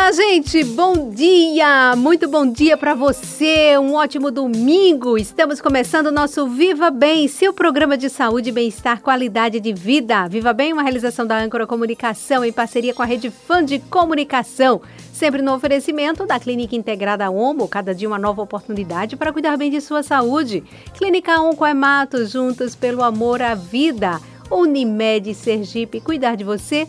Olá, gente, bom dia! Muito bom dia para você, um ótimo domingo. Estamos começando o nosso Viva Bem, seu programa de saúde, bem-estar, qualidade de vida. Viva Bem, uma realização da Âncora Comunicação em parceria com a Rede Fã de Comunicação. Sempre no oferecimento da Clínica Integrada Omo, cada dia uma nova oportunidade para cuidar bem de sua saúde. Clínica Oncoemato, juntos pelo amor à vida. Unimed Sergipe, cuidar de você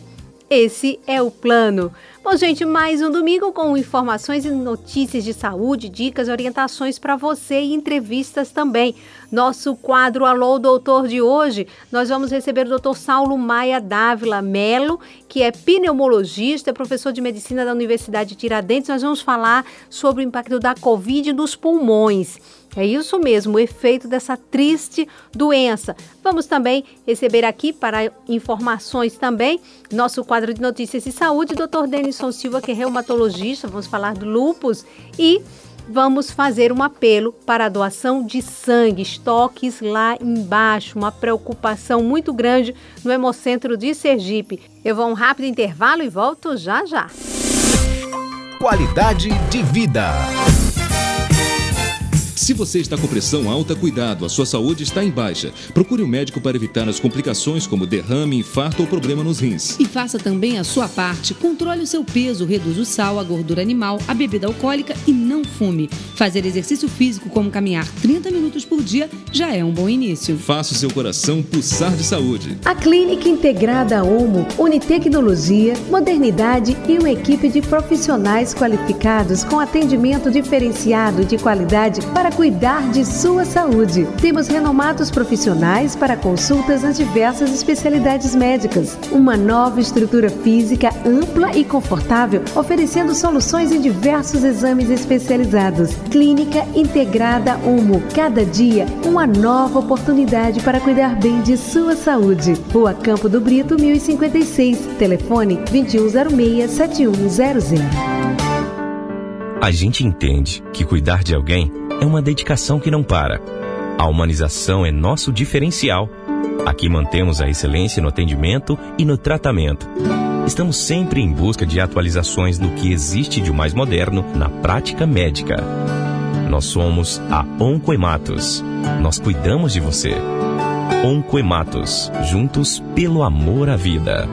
esse é o plano. Bom, gente, mais um domingo com informações e notícias de saúde, dicas, orientações para você e entrevistas também. Nosso quadro Alô Doutor de hoje, nós vamos receber o Dr. Saulo Maia Dávila Melo, que é pneumologista, professor de medicina da Universidade de Tiradentes. Nós vamos falar sobre o impacto da Covid nos pulmões. É isso mesmo, o efeito dessa triste doença. Vamos também receber aqui para informações também nosso quadro de notícias de saúde, Dr. Denison Silva, que é reumatologista. Vamos falar do lupus e vamos fazer um apelo para a doação de sangue, estoques lá embaixo, uma preocupação muito grande no Hemocentro de Sergipe. Eu vou a um rápido intervalo e volto já já. Qualidade de vida. Se você está com pressão alta, cuidado, a sua saúde está em baixa. Procure um médico para evitar as complicações como derrame, infarto ou problema nos rins. E faça também a sua parte. Controle o seu peso, reduza o sal, a gordura animal, a bebida alcoólica e não fume. Fazer exercício físico como caminhar 30 minutos por dia já é um bom início. Faça o seu coração pulsar de saúde. A Clínica Integrada Omo une tecnologia, modernidade e uma equipe de profissionais qualificados com atendimento diferenciado de qualidade para cuidar de sua saúde. Temos renomados profissionais para consultas nas diversas especialidades médicas. Uma nova estrutura física ampla e confortável, oferecendo soluções em diversos exames especializados. Clínica Integrada Humo. Cada dia, uma nova oportunidade para cuidar bem de sua saúde. Rua Campo do Brito, 1056. Telefone 2106-7100. A gente entende que cuidar de alguém é uma dedicação que não para. A humanização é nosso diferencial. Aqui mantemos a excelência no atendimento e no tratamento. Estamos sempre em busca de atualizações no que existe de mais moderno na prática médica. Nós somos a Oncoematos. Nós cuidamos de você. Oncoematos, juntos pelo amor à vida.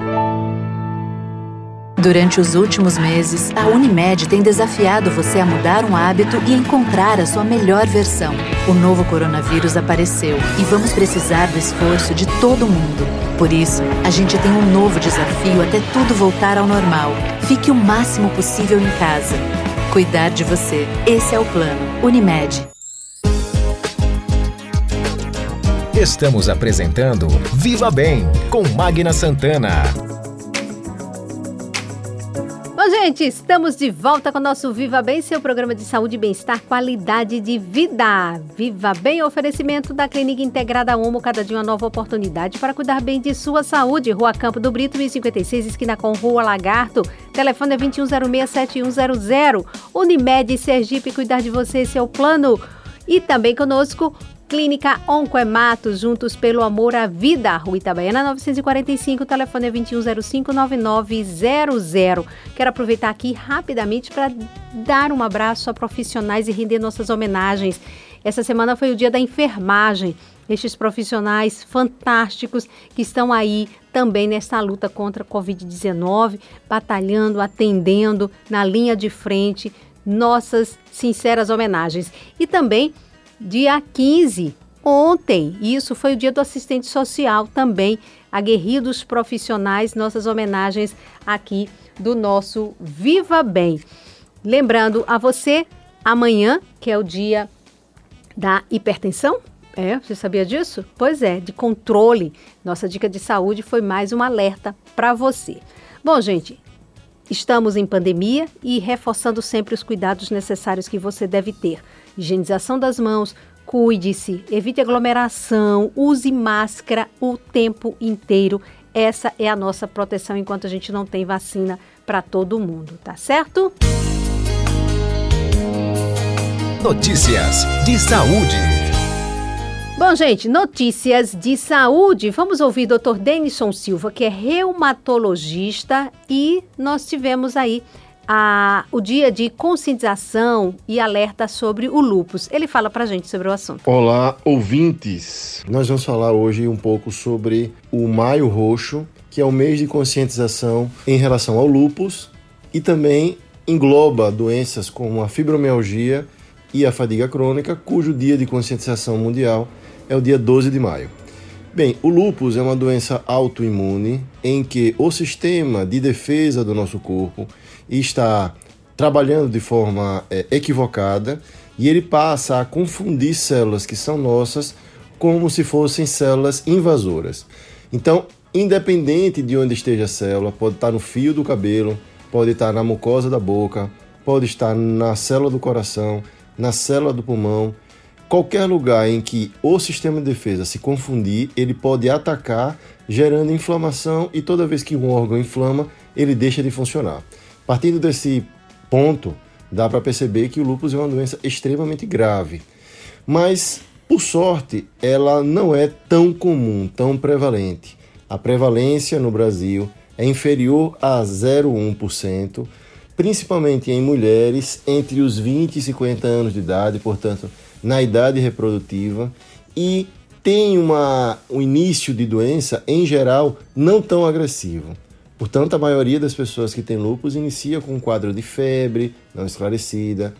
Durante os últimos meses, a Unimed tem desafiado você a mudar um hábito e encontrar a sua melhor versão. O novo coronavírus apareceu e vamos precisar do esforço de todo mundo. Por isso, a gente tem um novo desafio até tudo voltar ao normal. Fique o máximo possível em casa. Cuidar de você. Esse é o plano. Unimed. Estamos apresentando Viva Bem com Magna Santana. Gente, estamos de volta com o nosso Viva Bem, seu programa de saúde e bem-estar, qualidade de vida. Viva Bem, oferecimento da Clínica Integrada Homo, cada dia uma nova oportunidade para cuidar bem de sua saúde. Rua Campo do Brito, 1056, esquina com Rua Lagarto. Telefone é 2106-7100. Unimed Sergipe, cuidar de você, o plano. E também conosco, Clínica Oncoemato, juntos pelo amor à vida. Rua Itabaiana 945, telefone é 2105-9900. Quero aproveitar aqui rapidamente para dar um abraço a profissionais e render nossas homenagens. Essa semana foi o dia da enfermagem. Estes profissionais fantásticos que estão aí também nessa luta contra a Covid-19, batalhando, atendendo na linha de frente. Nossas sinceras homenagens. E também dia 15, ontem. Isso foi o dia do assistente social também, aguerridos profissionais, nossas homenagens aqui do nosso Viva Bem. Lembrando a você, amanhã, que é o dia da hipertensão, é, você sabia disso? Pois é, de controle. Nossa dica de saúde foi mais um alerta para você. Bom, gente, estamos em pandemia e reforçando sempre os cuidados necessários que você deve ter higienização das mãos, cuide-se, evite aglomeração, use máscara o tempo inteiro. essa é a nossa proteção enquanto a gente não tem vacina para todo mundo, tá certo? Notícias de saúde. Bom, gente, notícias de saúde. Vamos ouvir Dr. Denison Silva, que é reumatologista, e nós tivemos aí a, o dia de conscientização e alerta sobre o lupus. Ele fala pra gente sobre o assunto. Olá, ouvintes. Nós vamos falar hoje um pouco sobre o Maio Roxo, que é o mês de conscientização em relação ao lupus e também engloba doenças como a fibromialgia e a fadiga crônica, cujo dia de conscientização mundial é o dia 12 de maio. Bem, o lúpus é uma doença autoimune em que o sistema de defesa do nosso corpo está trabalhando de forma é, equivocada e ele passa a confundir células que são nossas como se fossem células invasoras. Então, independente de onde esteja a célula, pode estar no fio do cabelo, pode estar na mucosa da boca, pode estar na célula do coração, na célula do pulmão, qualquer lugar em que o sistema de defesa se confundir, ele pode atacar, gerando inflamação e toda vez que um órgão inflama, ele deixa de funcionar. Partindo desse ponto, dá para perceber que o lúpus é uma doença extremamente grave. Mas, por sorte, ela não é tão comum, tão prevalente. A prevalência no Brasil é inferior a 0,1%, principalmente em mulheres entre os 20 e 50 anos de idade, portanto, na idade reprodutiva, e tem uma, um início de doença, em geral, não tão agressivo. Portanto, a maioria das pessoas que têm lúpus inicia com um quadro de febre não esclarecida,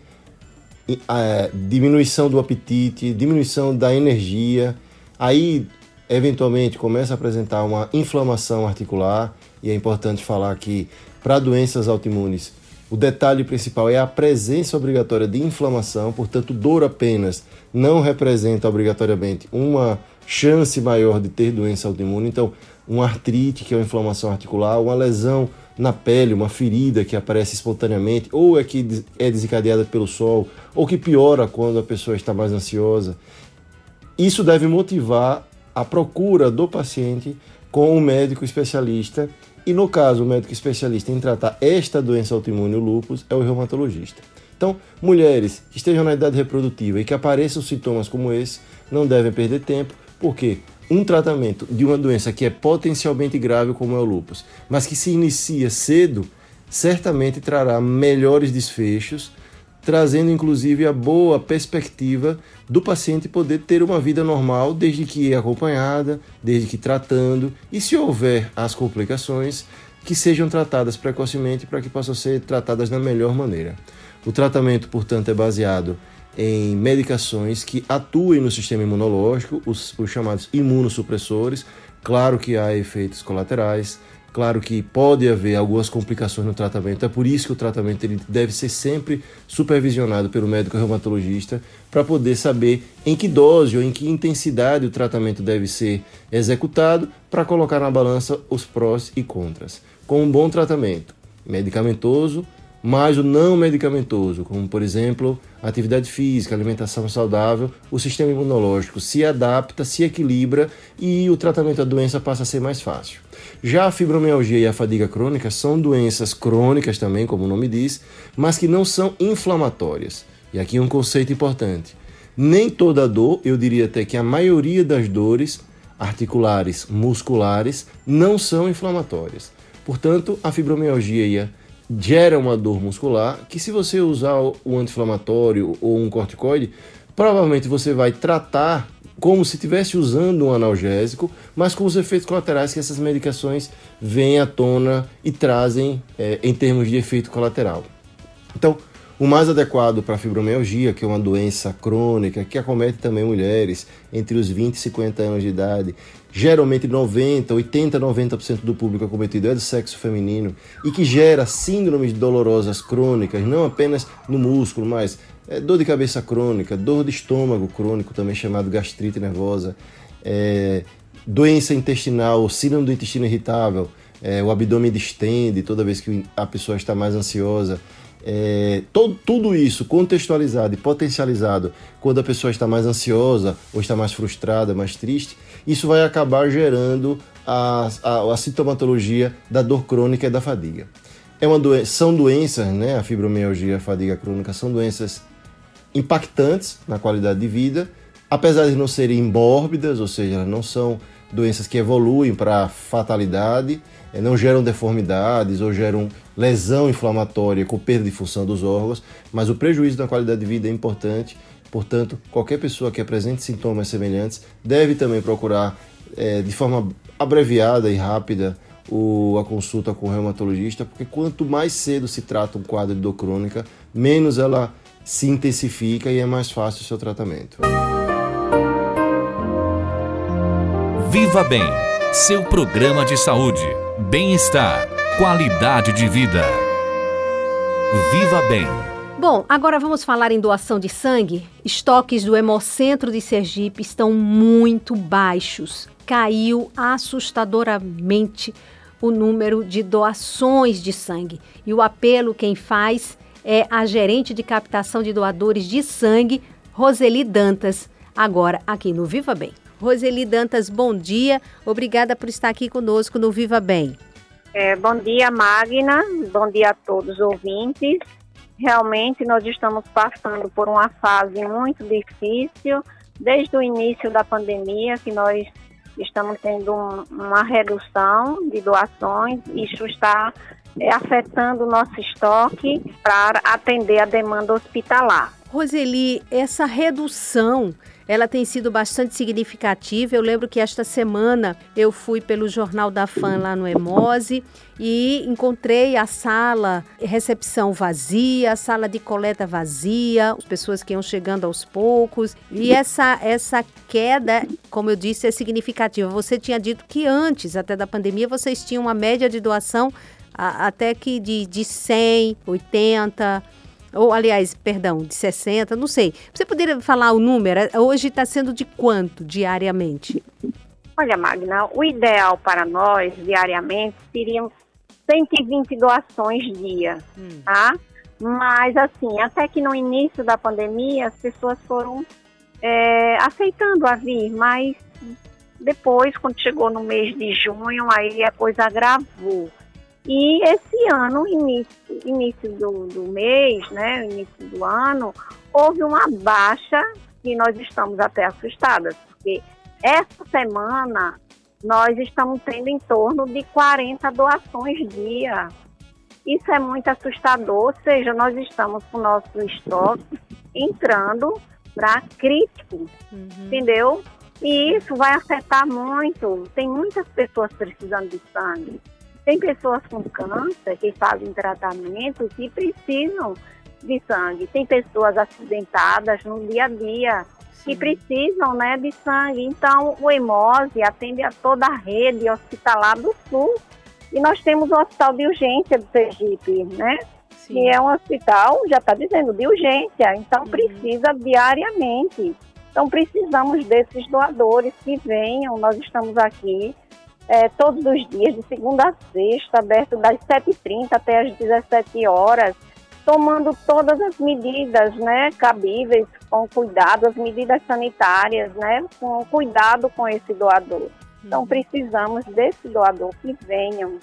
é, diminuição do apetite, diminuição da energia, aí eventualmente começa a apresentar uma inflamação articular, e é importante falar que para doenças autoimunes o detalhe principal é a presença obrigatória de inflamação, portanto, dor apenas não representa obrigatoriamente uma chance maior de ter doença autoimune. Então, uma artrite, que é uma inflamação articular, uma lesão na pele, uma ferida que aparece espontaneamente, ou é que é desencadeada pelo sol, ou que piora quando a pessoa está mais ansiosa. Isso deve motivar a procura do paciente com um médico especialista e no caso, o médico especialista em tratar esta doença autoimune, o lúpus, é o reumatologista. Então, mulheres que estejam na idade reprodutiva e que apareçam sintomas como esse, não devem perder tempo, porque um tratamento de uma doença que é potencialmente grave, como é o lúpus, mas que se inicia cedo, certamente trará melhores desfechos trazendo inclusive a boa perspectiva do paciente poder ter uma vida normal desde que acompanhada, desde que tratando e se houver as complicações que sejam tratadas precocemente para que possam ser tratadas da melhor maneira. O tratamento, portanto, é baseado em medicações que atuem no sistema imunológico, os, os chamados imunossupressores. Claro que há efeitos colaterais, Claro que pode haver algumas complicações no tratamento, é por isso que o tratamento ele deve ser sempre supervisionado pelo médico reumatologista para poder saber em que dose ou em que intensidade o tratamento deve ser executado para colocar na balança os prós e contras. Com um bom tratamento medicamentoso, mas o não medicamentoso, como por exemplo atividade física, alimentação saudável, o sistema imunológico se adapta, se equilibra e o tratamento da doença passa a ser mais fácil. Já a fibromialgia e a fadiga crônica são doenças crônicas também, como o nome diz, mas que não são inflamatórias. E aqui um conceito importante. Nem toda dor, eu diria até que a maioria das dores articulares, musculares, não são inflamatórias. Portanto, a fibromialgia e a gera uma dor muscular que se você usar o anti-inflamatório ou um corticoide, provavelmente você vai tratar como se estivesse usando um analgésico, mas com os efeitos colaterais que essas medicações vêm à tona e trazem é, em termos de efeito colateral. Então, o mais adequado para fibromialgia, que é uma doença crônica que acomete também mulheres entre os 20 e 50 anos de idade, geralmente 90, 80, 90% do público acometido é do sexo feminino e que gera síndromes dolorosas crônicas, não apenas no músculo, mas é, dor de cabeça crônica, dor de estômago crônico, também chamado gastrite nervosa, é, doença intestinal, síndrome do intestino irritável, é, o abdômen distende toda vez que a pessoa está mais ansiosa, é, todo, tudo isso contextualizado e potencializado quando a pessoa está mais ansiosa ou está mais frustrada, mais triste, isso vai acabar gerando a, a, a sintomatologia da dor crônica e da fadiga. É uma são doenças, né, a fibromialgia a fadiga crônica são doenças impactantes na qualidade de vida, apesar de não serem mórbidas, ou seja, não são doenças que evoluem para fatalidade, não geram deformidades ou geram lesão inflamatória com perda de função dos órgãos, mas o prejuízo na qualidade de vida é importante. Portanto, qualquer pessoa que apresente sintomas semelhantes deve também procurar é, de forma abreviada e rápida o, a consulta com o reumatologista, porque quanto mais cedo se trata um quadro de dor crônica, menos ela se intensifica e é mais fácil o seu tratamento. Viva Bem, seu programa de saúde, bem-estar, qualidade de vida. Viva Bem. Bom, agora vamos falar em doação de sangue. Estoques do Hemocentro de Sergipe estão muito baixos. Caiu assustadoramente o número de doações de sangue. E o apelo quem faz é a gerente de captação de doadores de sangue, Roseli Dantas, agora aqui no Viva Bem. Roseli Dantas, bom dia. Obrigada por estar aqui conosco no Viva Bem. É, bom dia, Magna. Bom dia a todos os ouvintes. Realmente nós estamos passando por uma fase muito difícil desde o início da pandemia, que nós estamos tendo um, uma redução de doações. Isso está é, afetando o nosso estoque para atender a demanda hospitalar. Roseli, essa redução ela tem sido bastante significativa. Eu lembro que esta semana eu fui pelo Jornal da Fã lá no Emose e encontrei a sala recepção vazia, a sala de coleta vazia, as pessoas que iam chegando aos poucos. E essa, essa queda, como eu disse, é significativa. Você tinha dito que antes, até da pandemia, vocês tinham uma média de doação até que de, de 100, 80 ou, aliás, perdão, de 60, não sei. Você poderia falar o número? Hoje está sendo de quanto diariamente? Olha, Magna, o ideal para nós diariamente seriam 120 doações dia, hum. tá? Mas, assim, até que no início da pandemia as pessoas foram é, aceitando a vir, mas depois, quando chegou no mês de junho, aí a coisa agravou. E esse ano, início, início do, do mês, né, início do ano, houve uma baixa e nós estamos até assustadas, porque essa semana nós estamos tendo em torno de 40 doações dia. Isso é muito assustador, ou seja, nós estamos com o nosso estoque entrando para crítico, uhum. entendeu? E isso vai afetar muito. Tem muitas pessoas precisando de sangue. Tem pessoas com câncer que fazem tratamento e precisam de sangue. Tem pessoas acidentadas no dia a dia que precisam né, de sangue. Então, o Hemose atende a toda a rede hospitalar do Sul. E nós temos o Hospital de Urgência do Sergipe, né? Sim. Que é um hospital, já está dizendo, de urgência. Então, uhum. precisa diariamente. Então, precisamos desses doadores que venham. Nós estamos aqui é, todos os dias, de segunda a sexta, aberto das 7h30 até as 17 horas, tomando todas as medidas né, cabíveis, com cuidado, as medidas sanitárias, né, com cuidado com esse doador. Então, uhum. precisamos desse doador que venham,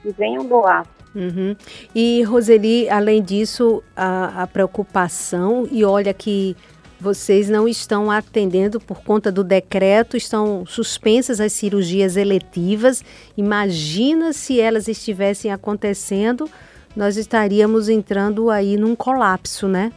que venham doar. Uhum. E, Roseli, além disso, a, a preocupação, e olha que vocês não estão atendendo por conta do decreto, estão suspensas as cirurgias eletivas. Imagina se elas estivessem acontecendo, nós estaríamos entrando aí num colapso, né?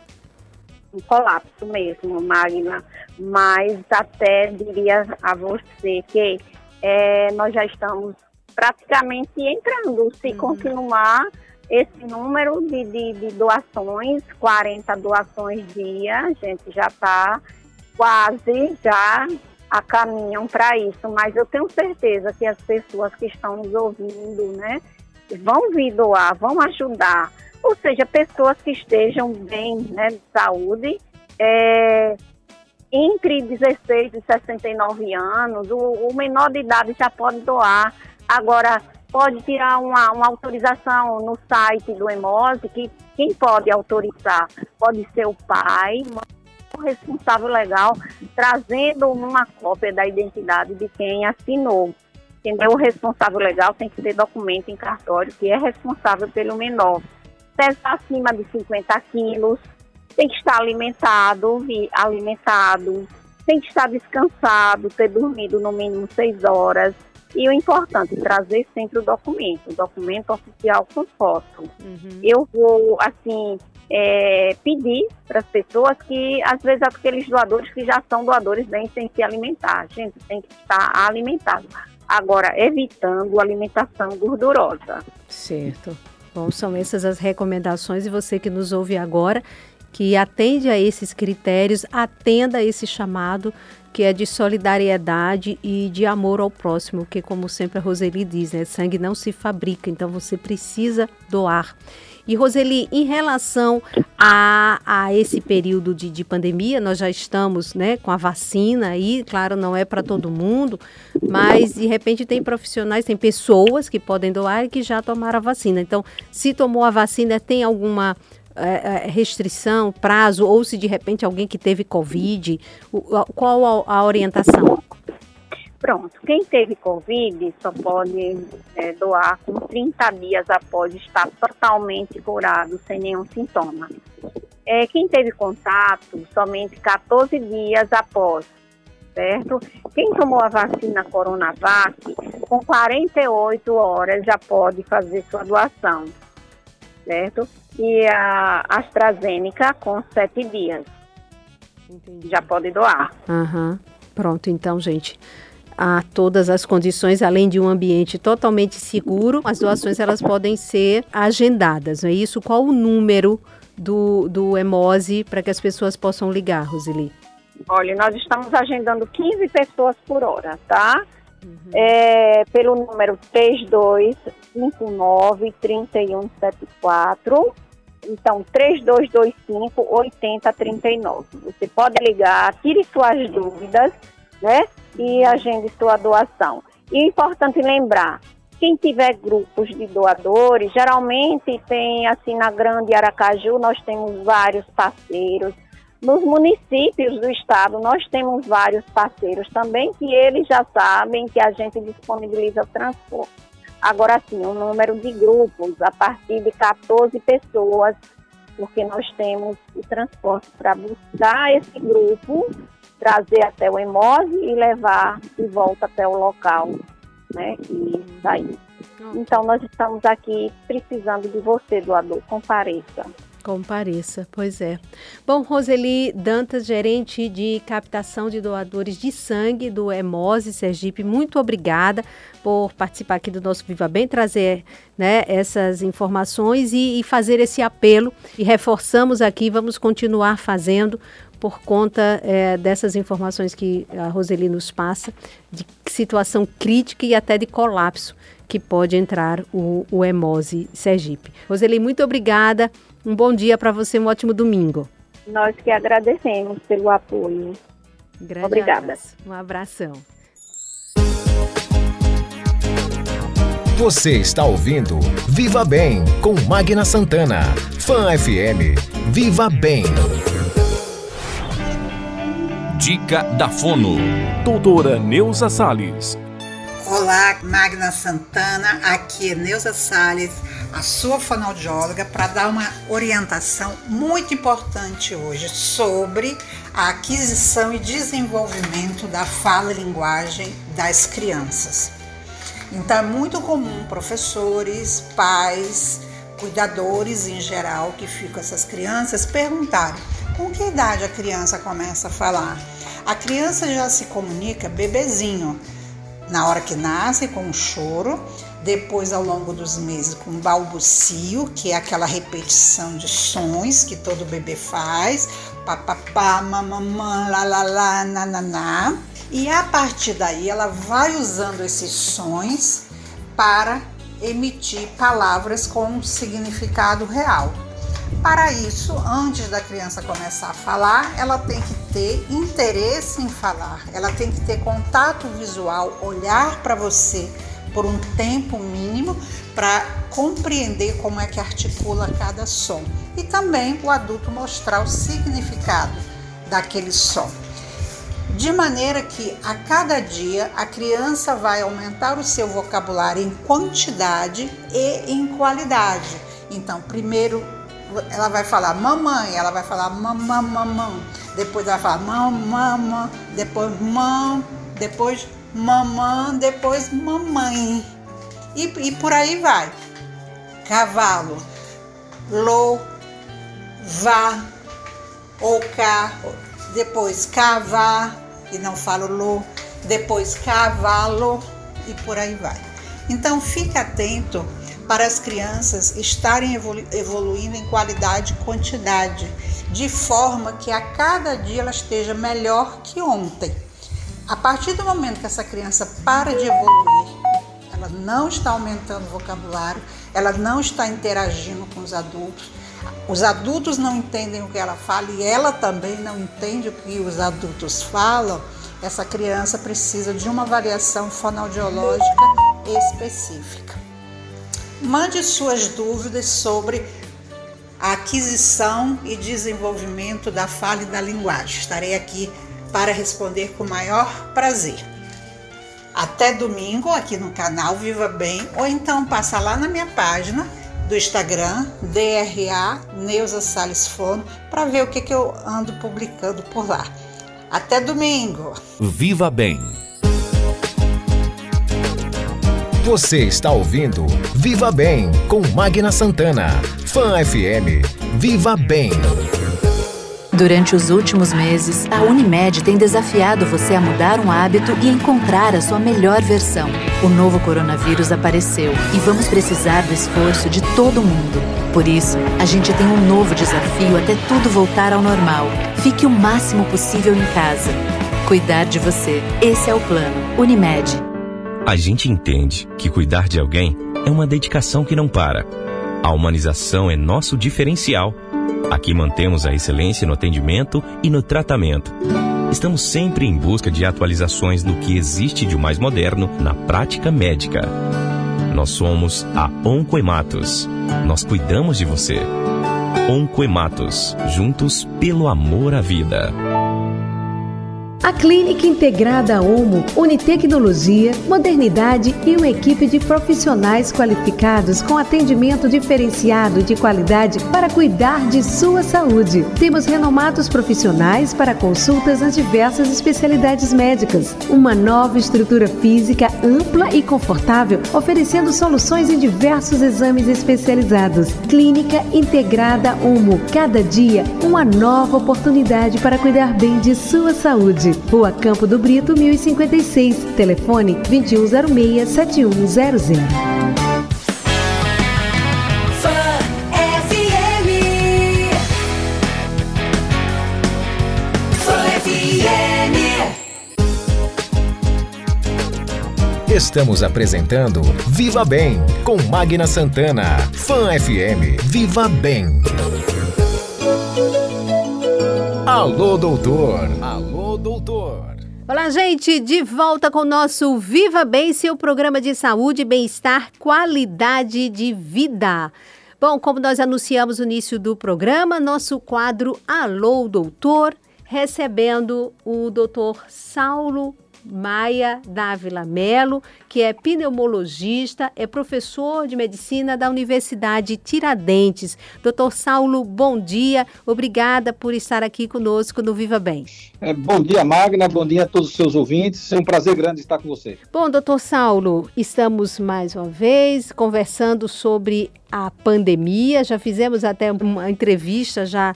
Um colapso mesmo, Magna. Mas até diria a você que é, nós já estamos praticamente entrando. Se uhum. continuar esse número de, de, de doações, 40 doações dia, a gente já está quase já a caminham para isso, mas eu tenho certeza que as pessoas que estão nos ouvindo, né, vão vir doar, vão ajudar, ou seja, pessoas que estejam bem, né, de saúde, é, entre 16 e 69 anos, o, o menor de idade já pode doar. Agora, pode tirar uma, uma autorização no site do EMOSE, que quem pode autorizar pode ser o pai, o responsável legal, trazendo uma cópia da identidade de quem assinou. entendeu? O responsável legal tem que ter documento em cartório que é responsável pelo menor. Pesa acima de 50 quilos, tem que estar alimentado, alimentado, tem que estar descansado, ter dormido no mínimo seis horas. E o importante, trazer sempre o documento, o documento oficial com foto. Uhum. Eu vou, assim, é, pedir para as pessoas que, às vezes, aqueles doadores que já são doadores bem sem se alimentar. A gente tem que estar alimentado. Agora, evitando alimentação gordurosa. Certo. Bom, são essas as recomendações e você que nos ouve agora, que atende a esses critérios, atenda a esse chamado que é de solidariedade e de amor ao próximo, que como sempre a Roseli diz, né, sangue não se fabrica, então você precisa doar. E Roseli, em relação a, a esse período de, de pandemia, nós já estamos né, com a vacina aí, claro, não é para todo mundo, mas de repente tem profissionais, tem pessoas que podem doar e que já tomaram a vacina. Então, se tomou a vacina, tem alguma restrição, prazo, ou se de repente alguém que teve Covid, qual a, a orientação? Pronto, quem teve Covid só pode é, doar com 30 dias após estar totalmente curado, sem nenhum sintoma. É, quem teve contato, somente 14 dias após, certo? Quem tomou a vacina Coronavac, com 48 horas já pode fazer sua doação, certo? e a AstraZeneca com sete dias. Entendi. Já pode doar. Uhum. Pronto, então, gente. Há todas as condições, além de um ambiente totalmente seguro, as doações elas podem ser agendadas, não é isso? Qual o número do, do EMOSE para que as pessoas possam ligar, Roseli? Olha, nós estamos agendando 15 pessoas por hora, tá? Uhum. É, pelo número 3259-3174. Então, 3225-8039. Você pode ligar, tire suas dúvidas, né? E agende sua doação. E é importante lembrar, quem tiver grupos de doadores, geralmente tem, assim, na Grande Aracaju, nós temos vários parceiros, nos municípios do estado, nós temos vários parceiros também que eles já sabem que a gente disponibiliza o transporte. Agora sim, o número de grupos a partir de 14 pessoas, porque nós temos o transporte para buscar esse grupo, trazer até o EMOSE e levar de volta até o local, né? E sair. Então nós estamos aqui precisando de você, doador, compareça. Compareça, pois é. Bom, Roseli Dantas, gerente de captação de doadores de sangue do Hemose Sergipe, muito obrigada por participar aqui do nosso Viva Bem, trazer né, essas informações e, e fazer esse apelo. E reforçamos aqui, vamos continuar fazendo por conta é, dessas informações que a Roseli nos passa, de situação crítica e até de colapso que pode entrar o, o Hemose Sergipe. Roseli, muito obrigada. Um bom dia para você, um ótimo domingo. Nós que agradecemos pelo apoio. Grande Obrigada. Abraço. Um abração. Você está ouvindo Viva Bem com Magna Santana. Fan FM. Viva Bem. Dica da Fono. Doutora Neuza Salles. Olá, Magna Santana. Aqui é Neuza Salles a sua fonoaudióloga para dar uma orientação muito importante hoje sobre a aquisição e desenvolvimento da fala e linguagem das crianças. Então é muito comum professores, pais, cuidadores em geral que ficam essas crianças perguntarem com que idade a criança começa a falar. A criança já se comunica bebezinho, na hora que nasce com um choro depois ao longo dos meses com balbucio, que é aquela repetição de sons que todo bebê faz, papapá, mamamã, lá, lá, lá, nananá. E a partir daí ela vai usando esses sons para emitir palavras com um significado real. Para isso, antes da criança começar a falar, ela tem que ter interesse em falar, ela tem que ter contato visual, olhar para você por um tempo mínimo para compreender como é que articula cada som e também o adulto mostrar o significado daquele som. de maneira que a cada dia a criança vai aumentar o seu vocabulário em quantidade e em qualidade. Então, primeiro ela vai falar mamãe, ela vai falar mamã, mamã, depois ela vai falar mamã, depois mam, depois mamã, depois mamãe. E, e por aí vai. Cavalo, lo, vá, ou cá, depois cavar, e não falo lo, depois cavalo. E por aí vai. Então fique atento para as crianças estarem evolu evoluindo em qualidade e quantidade, de forma que a cada dia ela esteja melhor que ontem. A partir do momento que essa criança para de evoluir, ela não está aumentando o vocabulário, ela não está interagindo com os adultos, os adultos não entendem o que ela fala e ela também não entende o que os adultos falam, essa criança precisa de uma avaliação fonoaudiológica específica. Mande suas dúvidas sobre a aquisição e desenvolvimento da fala e da linguagem. Estarei aqui para responder com maior prazer. Até domingo aqui no canal Viva Bem ou então passa lá na minha página do Instagram, DRA Neuza Salles Fono, para ver o que, que eu ando publicando por lá. Até domingo! Viva Bem! Você está ouvindo Viva Bem com Magna Santana. Fã FM. Viva Bem! Durante os últimos meses, a Unimed tem desafiado você a mudar um hábito e encontrar a sua melhor versão. O novo coronavírus apareceu e vamos precisar do esforço de todo mundo. Por isso, a gente tem um novo desafio até tudo voltar ao normal. Fique o máximo possível em casa. Cuidar de você. Esse é o plano. Unimed. A gente entende que cuidar de alguém é uma dedicação que não para. A humanização é nosso diferencial. Aqui mantemos a excelência no atendimento e no tratamento. Estamos sempre em busca de atualizações do que existe de mais moderno na prática médica. Nós somos a Oncoematos. Nós cuidamos de você. Oncoematos, juntos pelo amor à vida. A Clínica Integrada Omo une tecnologia, modernidade e uma equipe de profissionais qualificados com atendimento diferenciado de qualidade para cuidar de sua saúde. Temos renomados profissionais para consultas nas diversas especialidades médicas. Uma nova estrutura física ampla e confortável, oferecendo soluções em diversos exames especializados. Clínica Integrada Omo. Cada dia, uma nova oportunidade para cuidar bem de sua saúde. Rua Campo do Brito, 1056. Telefone 2106-7100. Estamos apresentando Viva Bem com Magna Santana. Fã FM. Viva Bem. Alô, doutor. Alô, doutor. Olá, gente, de volta com o nosso Viva Bem, seu programa de saúde, bem-estar, qualidade de vida. Bom, como nós anunciamos no início do programa, nosso quadro Alô, doutor, recebendo o doutor Saulo Maia Dávila Melo, que é pneumologista, é professor de medicina da Universidade Tiradentes. Doutor Saulo, bom dia. Obrigada por estar aqui conosco no Viva Bem. É, bom dia, Magna. Bom dia a todos os seus ouvintes. É um prazer grande estar com você. Bom, doutor Saulo, estamos mais uma vez conversando sobre a pandemia. Já fizemos até uma entrevista já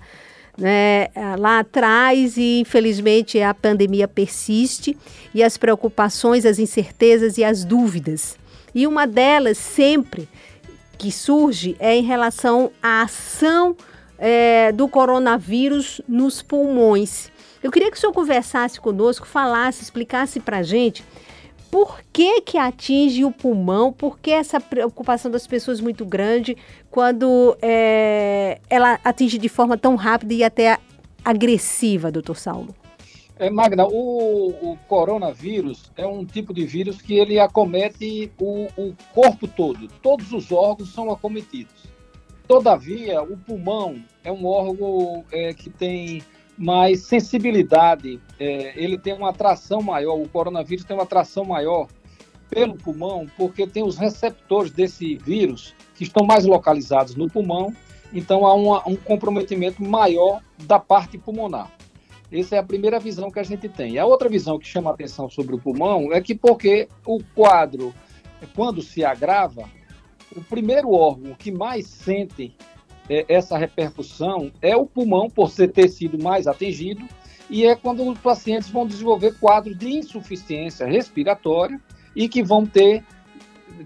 né, lá atrás e infelizmente a pandemia persiste e as preocupações, as incertezas e as dúvidas. E uma delas sempre que surge é em relação à ação é, do coronavírus nos pulmões. Eu queria que o senhor conversasse conosco, falasse, explicasse para a gente por que, que atinge o pulmão, por que essa preocupação das pessoas muito grande quando é, ela atinge de forma tão rápida e até agressiva, doutor Saulo? É, Magna, o, o, coronavírus é um tipo de vírus que ele acomete o, o corpo todo, todos os órgãos são acometidos. Todavia, o pulmão é um órgão é, que tem mas sensibilidade, é, ele tem uma atração maior, o coronavírus tem uma atração maior pelo pulmão, porque tem os receptores desse vírus que estão mais localizados no pulmão, então há uma, um comprometimento maior da parte pulmonar. Essa é a primeira visão que a gente tem. A outra visão que chama a atenção sobre o pulmão é que porque o quadro, quando se agrava, o primeiro órgão que mais sente é, essa repercussão é o pulmão, por ser ter sido mais atingido, e é quando os pacientes vão desenvolver quadros de insuficiência respiratória e que vão ter,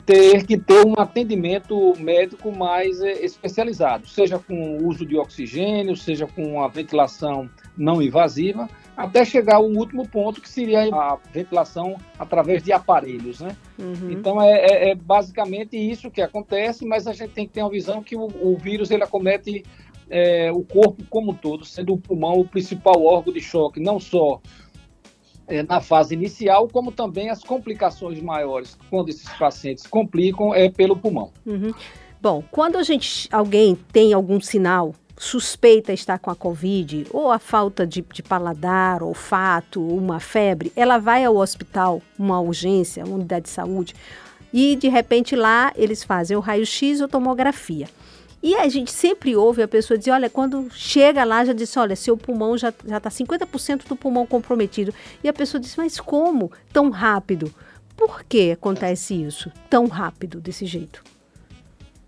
ter que ter um atendimento médico mais é, especializado, seja com o uso de oxigênio, seja com a ventilação não invasiva, até chegar ao último ponto, que seria a ventilação através de aparelhos, né? Uhum. Então, é, é, é, basicamente isso que acontece, mas a gente tem que ter uma visão que o, o vírus, ele acomete é, o corpo como um todo, sendo o pulmão o principal órgão de choque, não só é, na fase inicial, como também as complicações maiores, quando esses pacientes complicam, é pelo pulmão. Uhum. Bom, quando a gente, alguém tem algum sinal suspeita estar com a Covid, ou a falta de, de paladar, olfato, uma febre, ela vai ao hospital, uma urgência, uma unidade de saúde, e de repente lá eles fazem o raio-x ou tomografia. E a gente sempre ouve a pessoa dizer, olha, quando chega lá, já disse, olha, seu pulmão já está 50% do pulmão comprometido. E a pessoa diz, mas como tão rápido? Por que acontece isso tão rápido desse jeito?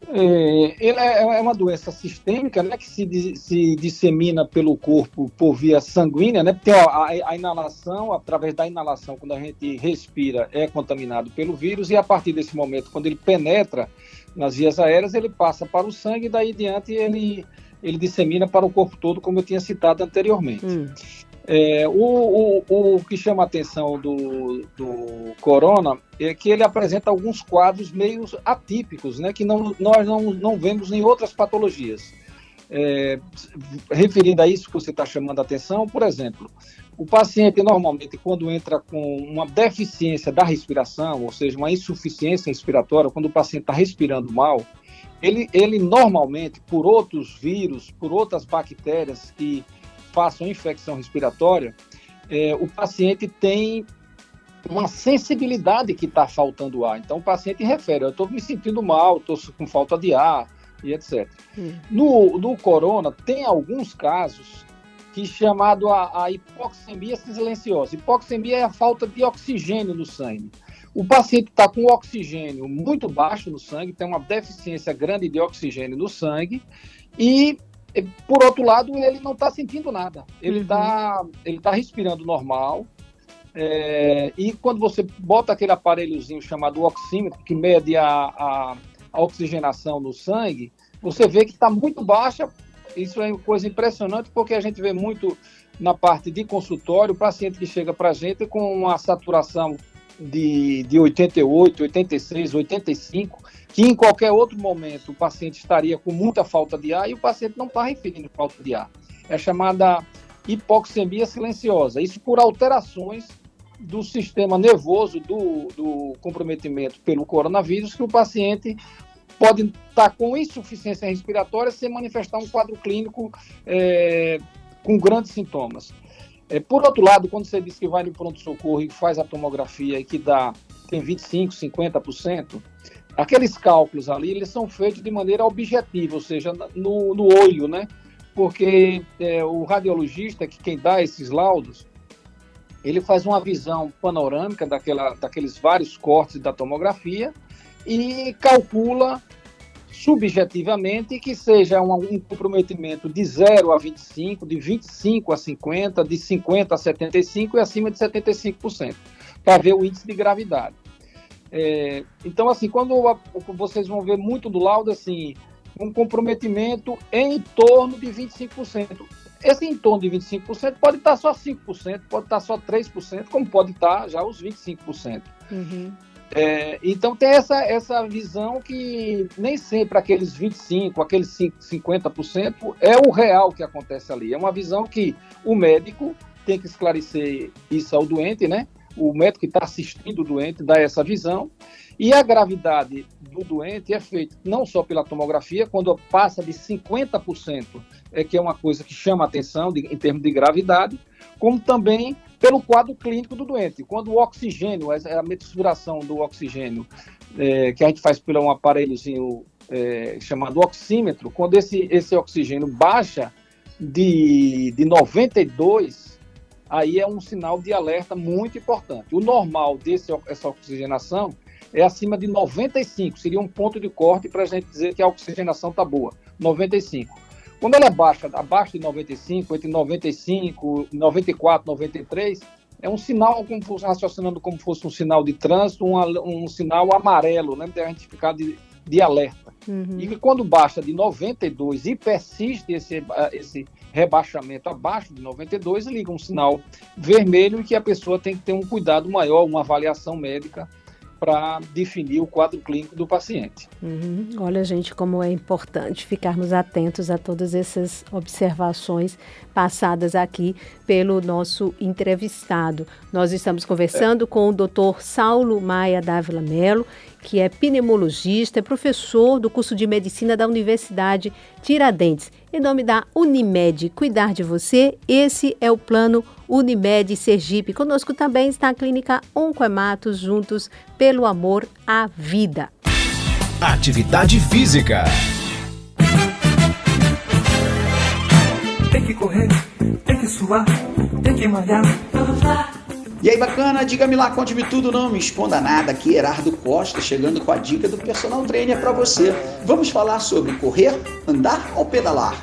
É, é, é, uma doença sistêmica, né, que se, se dissemina pelo corpo por via sanguínea, né? Tem a, a, inalação, através da inalação, quando a gente respira, é contaminado pelo vírus e a partir desse momento, quando ele penetra nas vias aéreas, ele passa para o sangue e daí diante ele ele dissemina para o corpo todo, como eu tinha citado anteriormente. Hum. É, o, o, o, que chama a atenção do, do corona é que ele apresenta alguns quadros meio atípicos, né, que não, nós não, não vemos em outras patologias. É, referindo a isso que você está chamando a atenção, por exemplo, o paciente normalmente, quando entra com uma deficiência da respiração, ou seja, uma insuficiência respiratória, quando o paciente está respirando mal, ele, ele normalmente, por outros vírus, por outras bactérias que façam infecção respiratória, é, o paciente tem uma sensibilidade que está faltando ar. Então o paciente refere, eu estou me sentindo mal, estou com falta de ar e etc. Hum. No, no corona tem alguns casos que chamado a, a hipoxemia silenciosa. Hipoxemia é a falta de oxigênio no sangue. O paciente está com oxigênio muito baixo no sangue, tem uma deficiência grande de oxigênio no sangue e por outro lado, ele não está sentindo nada. Ele está uhum. ele tá respirando normal. É, e quando você bota aquele aparelhozinho chamado oxímetro, que mede a, a, a oxigenação no sangue, você vê que está muito baixa. Isso é uma coisa impressionante, porque a gente vê muito na parte de consultório, o paciente que chega para a gente com uma saturação de, de 88, 86, 85, que em qualquer outro momento o paciente estaria com muita falta de ar e o paciente não está referindo falta de ar. É chamada hipoxemia silenciosa. Isso por alterações do sistema nervoso, do, do comprometimento pelo coronavírus, que o paciente pode estar tá com insuficiência respiratória sem manifestar um quadro clínico é, com grandes sintomas. É, por outro lado, quando você diz que vai no pronto-socorro e faz a tomografia e que dá, tem 25%, 50%, aqueles cálculos ali, eles são feitos de maneira objetiva, ou seja, no, no olho, né? Porque é, o radiologista, que quem dá esses laudos, ele faz uma visão panorâmica daquela, daqueles vários cortes da tomografia e calcula subjetivamente que seja um, um, comprometimento de 0 a 25, de 25 a 50, de 50 a 75 e acima de 75%, para ver o índice de gravidade. É, então, assim, quando vocês vão ver muito do laudo, assim, um comprometimento em torno de 25%. Esse em torno de 25% pode estar só 5%, pode estar só 3%, como pode estar já os 25%. Uhum. É, então tem essa, essa visão que nem sempre aqueles 25%, aqueles 50% é o real que acontece ali. É uma visão que o médico tem que esclarecer isso ao doente, né? O médico que está assistindo o doente dá essa visão. E a gravidade do doente é feita não só pela tomografia, quando passa de 50%, é que é uma coisa que chama atenção de, em termos de gravidade, como também pelo quadro clínico do doente. Quando o oxigênio, a mensuração do oxigênio, é, que a gente faz por um aparelhozinho é, chamado oxímetro, quando esse, esse oxigênio baixa de, de 92, aí é um sinal de alerta muito importante. O normal desse, essa oxigenação é acima de 95, seria um ponto de corte para a gente dizer que a oxigenação está boa, 95. Quando ela é baixa, abaixo de 95, entre 95, 94, 93, é um sinal, como fosse, raciocinando como fosse um sinal de trânsito, um, um sinal amarelo, né? Tem a gente ficar de, de alerta. Uhum. E quando baixa de 92 e persiste esse, esse rebaixamento abaixo de 92, liga um sinal vermelho e que a pessoa tem que ter um cuidado maior, uma avaliação médica para definir o quadro clínico do paciente. Uhum. Olha, gente, como é importante ficarmos atentos a todas essas observações passadas aqui pelo nosso entrevistado. Nós estamos conversando é. com o Dr. Saulo Maia Dávila Melo, que é pneumologista, é professor do curso de medicina da Universidade Tiradentes. Em nome da Unimed, cuidar de você, esse é o plano Unimed Sergipe. Conosco também está a clínica Oncoematos, juntos pelo amor à vida. Atividade física. Tem que correr, tem que suar, tem que malhar. Vamos lá. E aí, bacana? Diga-me lá, conte-me tudo, não me esconda nada. Aqui, Herardo Costa, chegando com a dica do personal trainer para você. Vamos falar sobre correr, andar ou pedalar.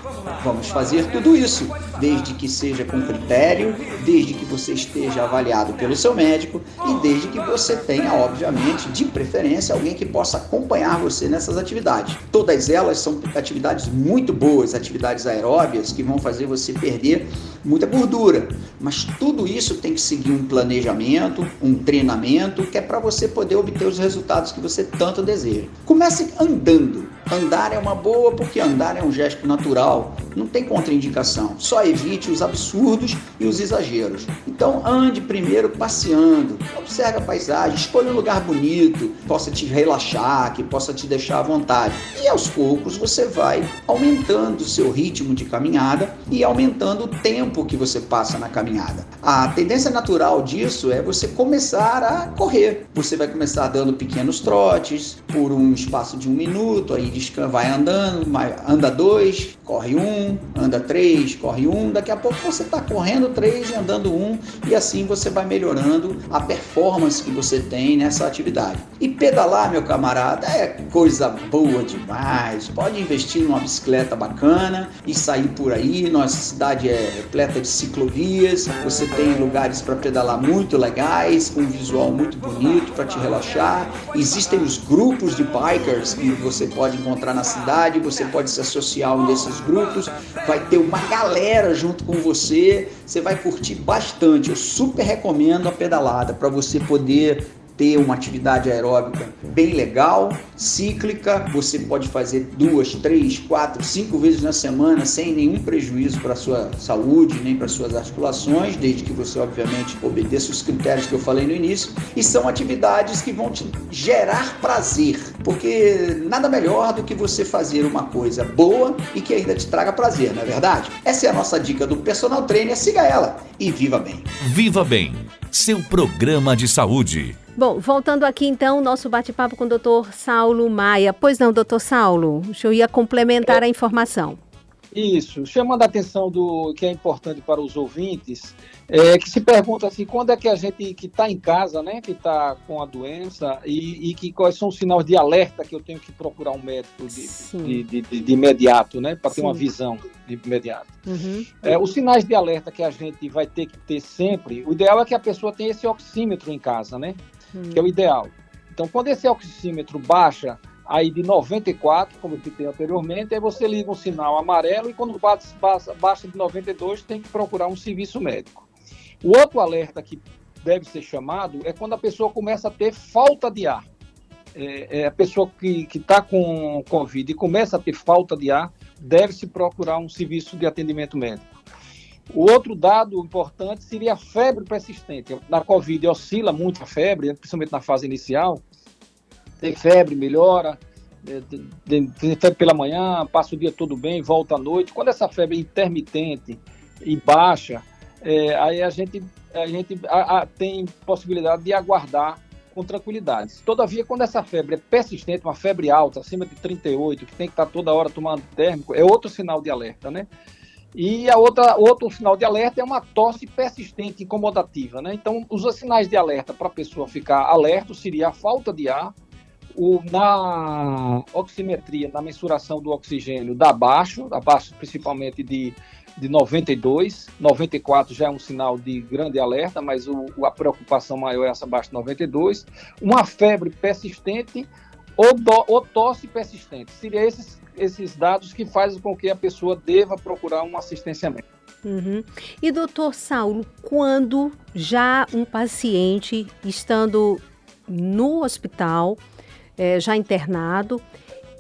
Vamos fazer tudo isso, desde que seja com critério, desde que você esteja avaliado pelo seu médico e desde que você tenha, obviamente, de preferência, alguém que possa acompanhar você nessas atividades. Todas elas são atividades muito boas, atividades aeróbias que vão fazer você perder muita gordura, mas tudo isso tem que seguir um planejamento, um treinamento, que é para você poder obter os resultados que você tanto deseja. Comece andando. Andar é uma boa porque andar é um gesto natural, não tem contraindicação. Só evite os absurdos e os exageros. Então ande primeiro passeando, observe a paisagem, escolha um lugar bonito, que possa te relaxar, que possa te deixar à vontade. E aos poucos você vai aumentando o seu ritmo de caminhada e aumentando o tempo que você passa na caminhada. A tendência natural disso é você começar a correr. Você vai começar dando pequenos trotes por um espaço de um minuto, aí vai andando, anda dois, corre um, anda três, corre um, daqui a pouco você está correndo três e andando um, e assim você vai melhorando a performance que você tem nessa atividade. E pedalar, meu camarada, é coisa boa demais. Pode investir numa bicicleta bacana e sair por aí. Nossa cidade é repleta de ciclovias, você tem lugares para pedalar muito legais, com um visual muito bonito para te relaxar. Existem os grupos de bikers que você pode encontrar na cidade, você pode se associar a um desses grupos, vai ter uma galera junto com você, você vai curtir bastante. Eu super recomendo a pedalada para você poder ter uma atividade aeróbica bem legal, cíclica. Você pode fazer duas, três, quatro, cinco vezes na semana sem nenhum prejuízo para sua saúde, nem para suas articulações, desde que você, obviamente, obedeça os critérios que eu falei no início. E são atividades que vão te gerar prazer, porque nada melhor do que você fazer uma coisa boa e que ainda te traga prazer, não é verdade? Essa é a nossa dica do personal trainer. Siga ela e viva bem. Viva bem, seu programa de saúde. Bom, voltando aqui então, nosso bate-papo com o doutor Saulo Maia. Pois não, doutor Saulo, o senhor ia complementar é, a informação. Isso, chamando a atenção do que é importante para os ouvintes, é, que se pergunta assim, quando é que a gente que está em casa, né, que está com a doença e, e, que quais são os sinais de alerta que eu tenho que procurar um médico de, de, de, de imediato, né, para ter uma visão de imediato. Uhum. É, os sinais de alerta que a gente vai ter que ter sempre, o ideal é que a pessoa tenha esse oxímetro em casa, né, uhum. que é o ideal. Então, quando esse oxímetro baixa, aí de 94, como eu citei anteriormente, aí você liga um sinal amarelo e quando baixa, baixa de 92 tem que procurar um serviço médico. O outro alerta que deve ser chamado é quando a pessoa começa a ter falta de ar. É, é a pessoa que está com Covid e começa a ter falta de ar, deve-se procurar um serviço de atendimento médico. O outro dado importante seria a febre persistente. Na Covid oscila muito a febre, principalmente na fase inicial. Tem febre, melhora, tem febre pela manhã, passa o dia todo bem, volta à noite. Quando essa febre é intermitente e baixa, é, aí a gente, a gente a, a, tem possibilidade de aguardar com tranquilidade. Todavia, quando essa febre é persistente, uma febre alta, acima de 38, que tem que estar toda hora tomando térmico, é outro sinal de alerta, né? E a outra, outro sinal de alerta é uma tosse persistente, incomodativa, né? Então, os sinais de alerta para a pessoa ficar alerta seria a falta de ar, o, na oximetria, na mensuração do oxigênio, dá baixo, abaixo principalmente de, de 92, 94 já é um sinal de grande alerta, mas o, a preocupação maior é essa abaixo de 92, uma febre persistente ou, do, ou tosse persistente. Seria esses, esses dados que fazem com que a pessoa deva procurar um assistenciamento. Uhum. E doutor Saulo, quando já um paciente estando no hospital é, já internado.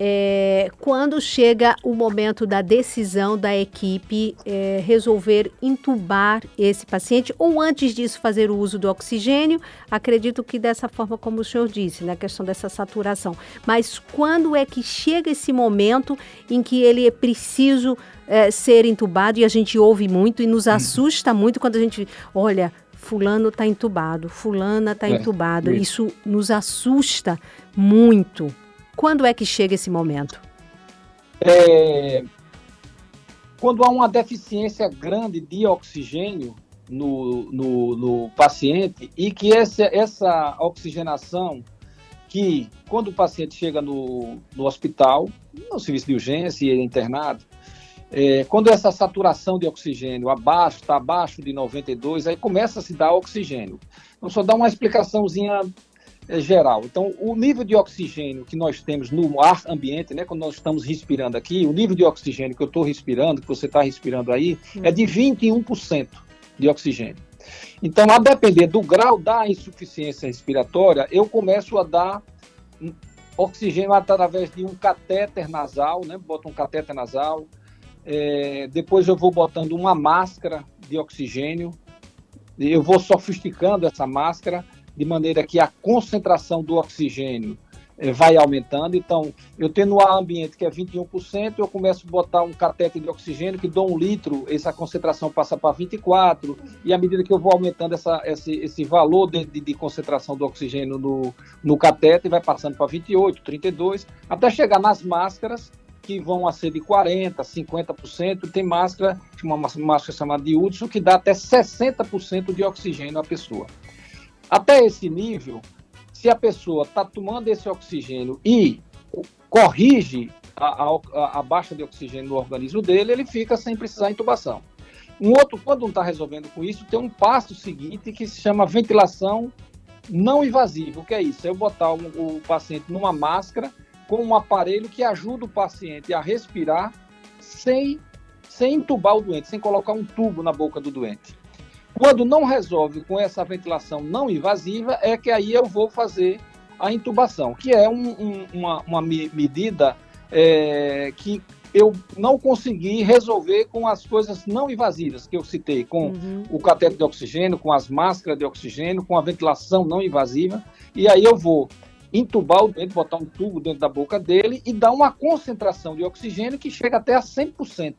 É, quando chega o momento da decisão da equipe é, resolver intubar esse paciente, ou antes disso fazer o uso do oxigênio, acredito que dessa forma como o senhor disse, na questão dessa saturação. Mas quando é que chega esse momento em que ele é preciso é, ser intubado, e a gente ouve muito e nos uhum. assusta muito quando a gente olha, fulano está entubado, fulana está é, entubado. Isso nos assusta muito. Quando é que chega esse momento? É, quando há uma deficiência grande de oxigênio no, no, no paciente e que essa, essa oxigenação que quando o paciente chega no, no hospital, no serviço de urgência e é internado, é, quando essa saturação de oxigênio abaixo, está abaixo de 92, aí começa a se dar oxigênio. Então, só dar uma explicaçãozinha geral. Então, o nível de oxigênio que nós temos no ar ambiente, né, quando nós estamos respirando aqui, o nível de oxigênio que eu estou respirando, que você está respirando aí, é de 21% de oxigênio. Então, a depender do grau da insuficiência respiratória, eu começo a dar oxigênio através de um catéter nasal, né? Boto um catéter nasal. É, depois eu vou botando uma máscara de oxigênio. Eu vou sofisticando essa máscara de maneira que a concentração do oxigênio eh, vai aumentando. Então, eu tenho no ar ambiente que é 21%, eu começo a botar um catéter de oxigênio que dou um litro, essa concentração passa para 24, e à medida que eu vou aumentando essa, esse, esse valor de, de, de concentração do oxigênio no, no vai passando para 28, 32, até chegar nas máscaras, que vão a ser de 40%, 50%. Tem máscara, uma máscara chamada de Hudson, que dá até 60% de oxigênio à pessoa. Até esse nível, se a pessoa está tomando esse oxigênio e corrige a, a, a, baixa de oxigênio no organismo dele, ele fica sem precisar de intubação. Um outro, quando não está resolvendo com isso, tem um passo seguinte que se chama ventilação não invasiva. O que é isso? É eu botar o, o paciente numa máscara com um aparelho que ajuda o paciente a respirar sem, sem intubar o doente, sem colocar um tubo na boca do doente. Quando não resolve com essa ventilação não invasiva, é que aí eu vou fazer a intubação, que é um, um, uma, uma, medida é, que eu não consegui resolver com as coisas não invasivas que eu citei, com uhum. o cateto de oxigênio, com as máscaras de oxigênio, com a ventilação não invasiva, e aí eu vou intubar o dente, botar um tubo dentro da boca dele e dar uma concentração de oxigênio que chega até a 100%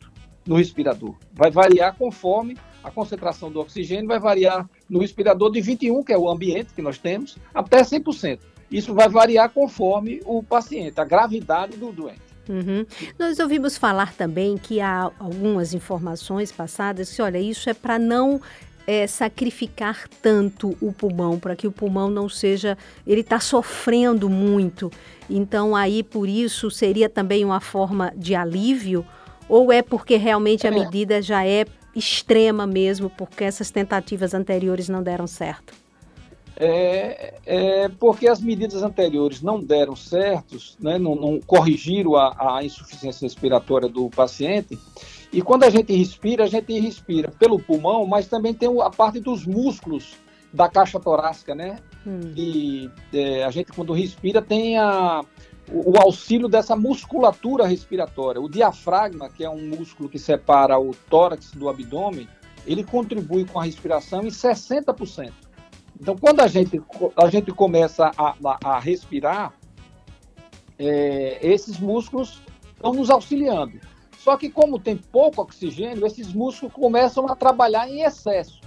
no respirador. Vai variar conforme a concentração do oxigênio vai variar no respirador de 21, que é o ambiente que nós temos, até 100%. Isso vai variar conforme o paciente, a gravidade do doente. Uhum. Nós ouvimos falar também que há algumas informações passadas que, olha, isso é para não é, sacrificar tanto o pulmão, para que o pulmão não seja. Ele está sofrendo muito. Então, aí, por isso, seria também uma forma de alívio? Ou é porque realmente a é. medida já é extrema mesmo, porque essas tentativas anteriores não deram certo? É, é porque as medidas anteriores não deram certo, né, não, não corrigiram a, a, insuficiência respiratória do paciente. E quando a gente respira, a gente respira pelo pulmão, mas também tem a parte dos músculos da caixa torácica, né? Hum. E é, a gente, quando respira, tem a, o, auxílio dessa musculatura respiratória. O diafragma, que é um músculo que separa o tórax do abdômen, ele contribui com a respiração em 60%. Então, quando a gente, a gente começa a, a, a respirar, é, esses músculos estão nos auxiliando. Só que, como tem pouco oxigênio, esses músculos começam a trabalhar em excesso.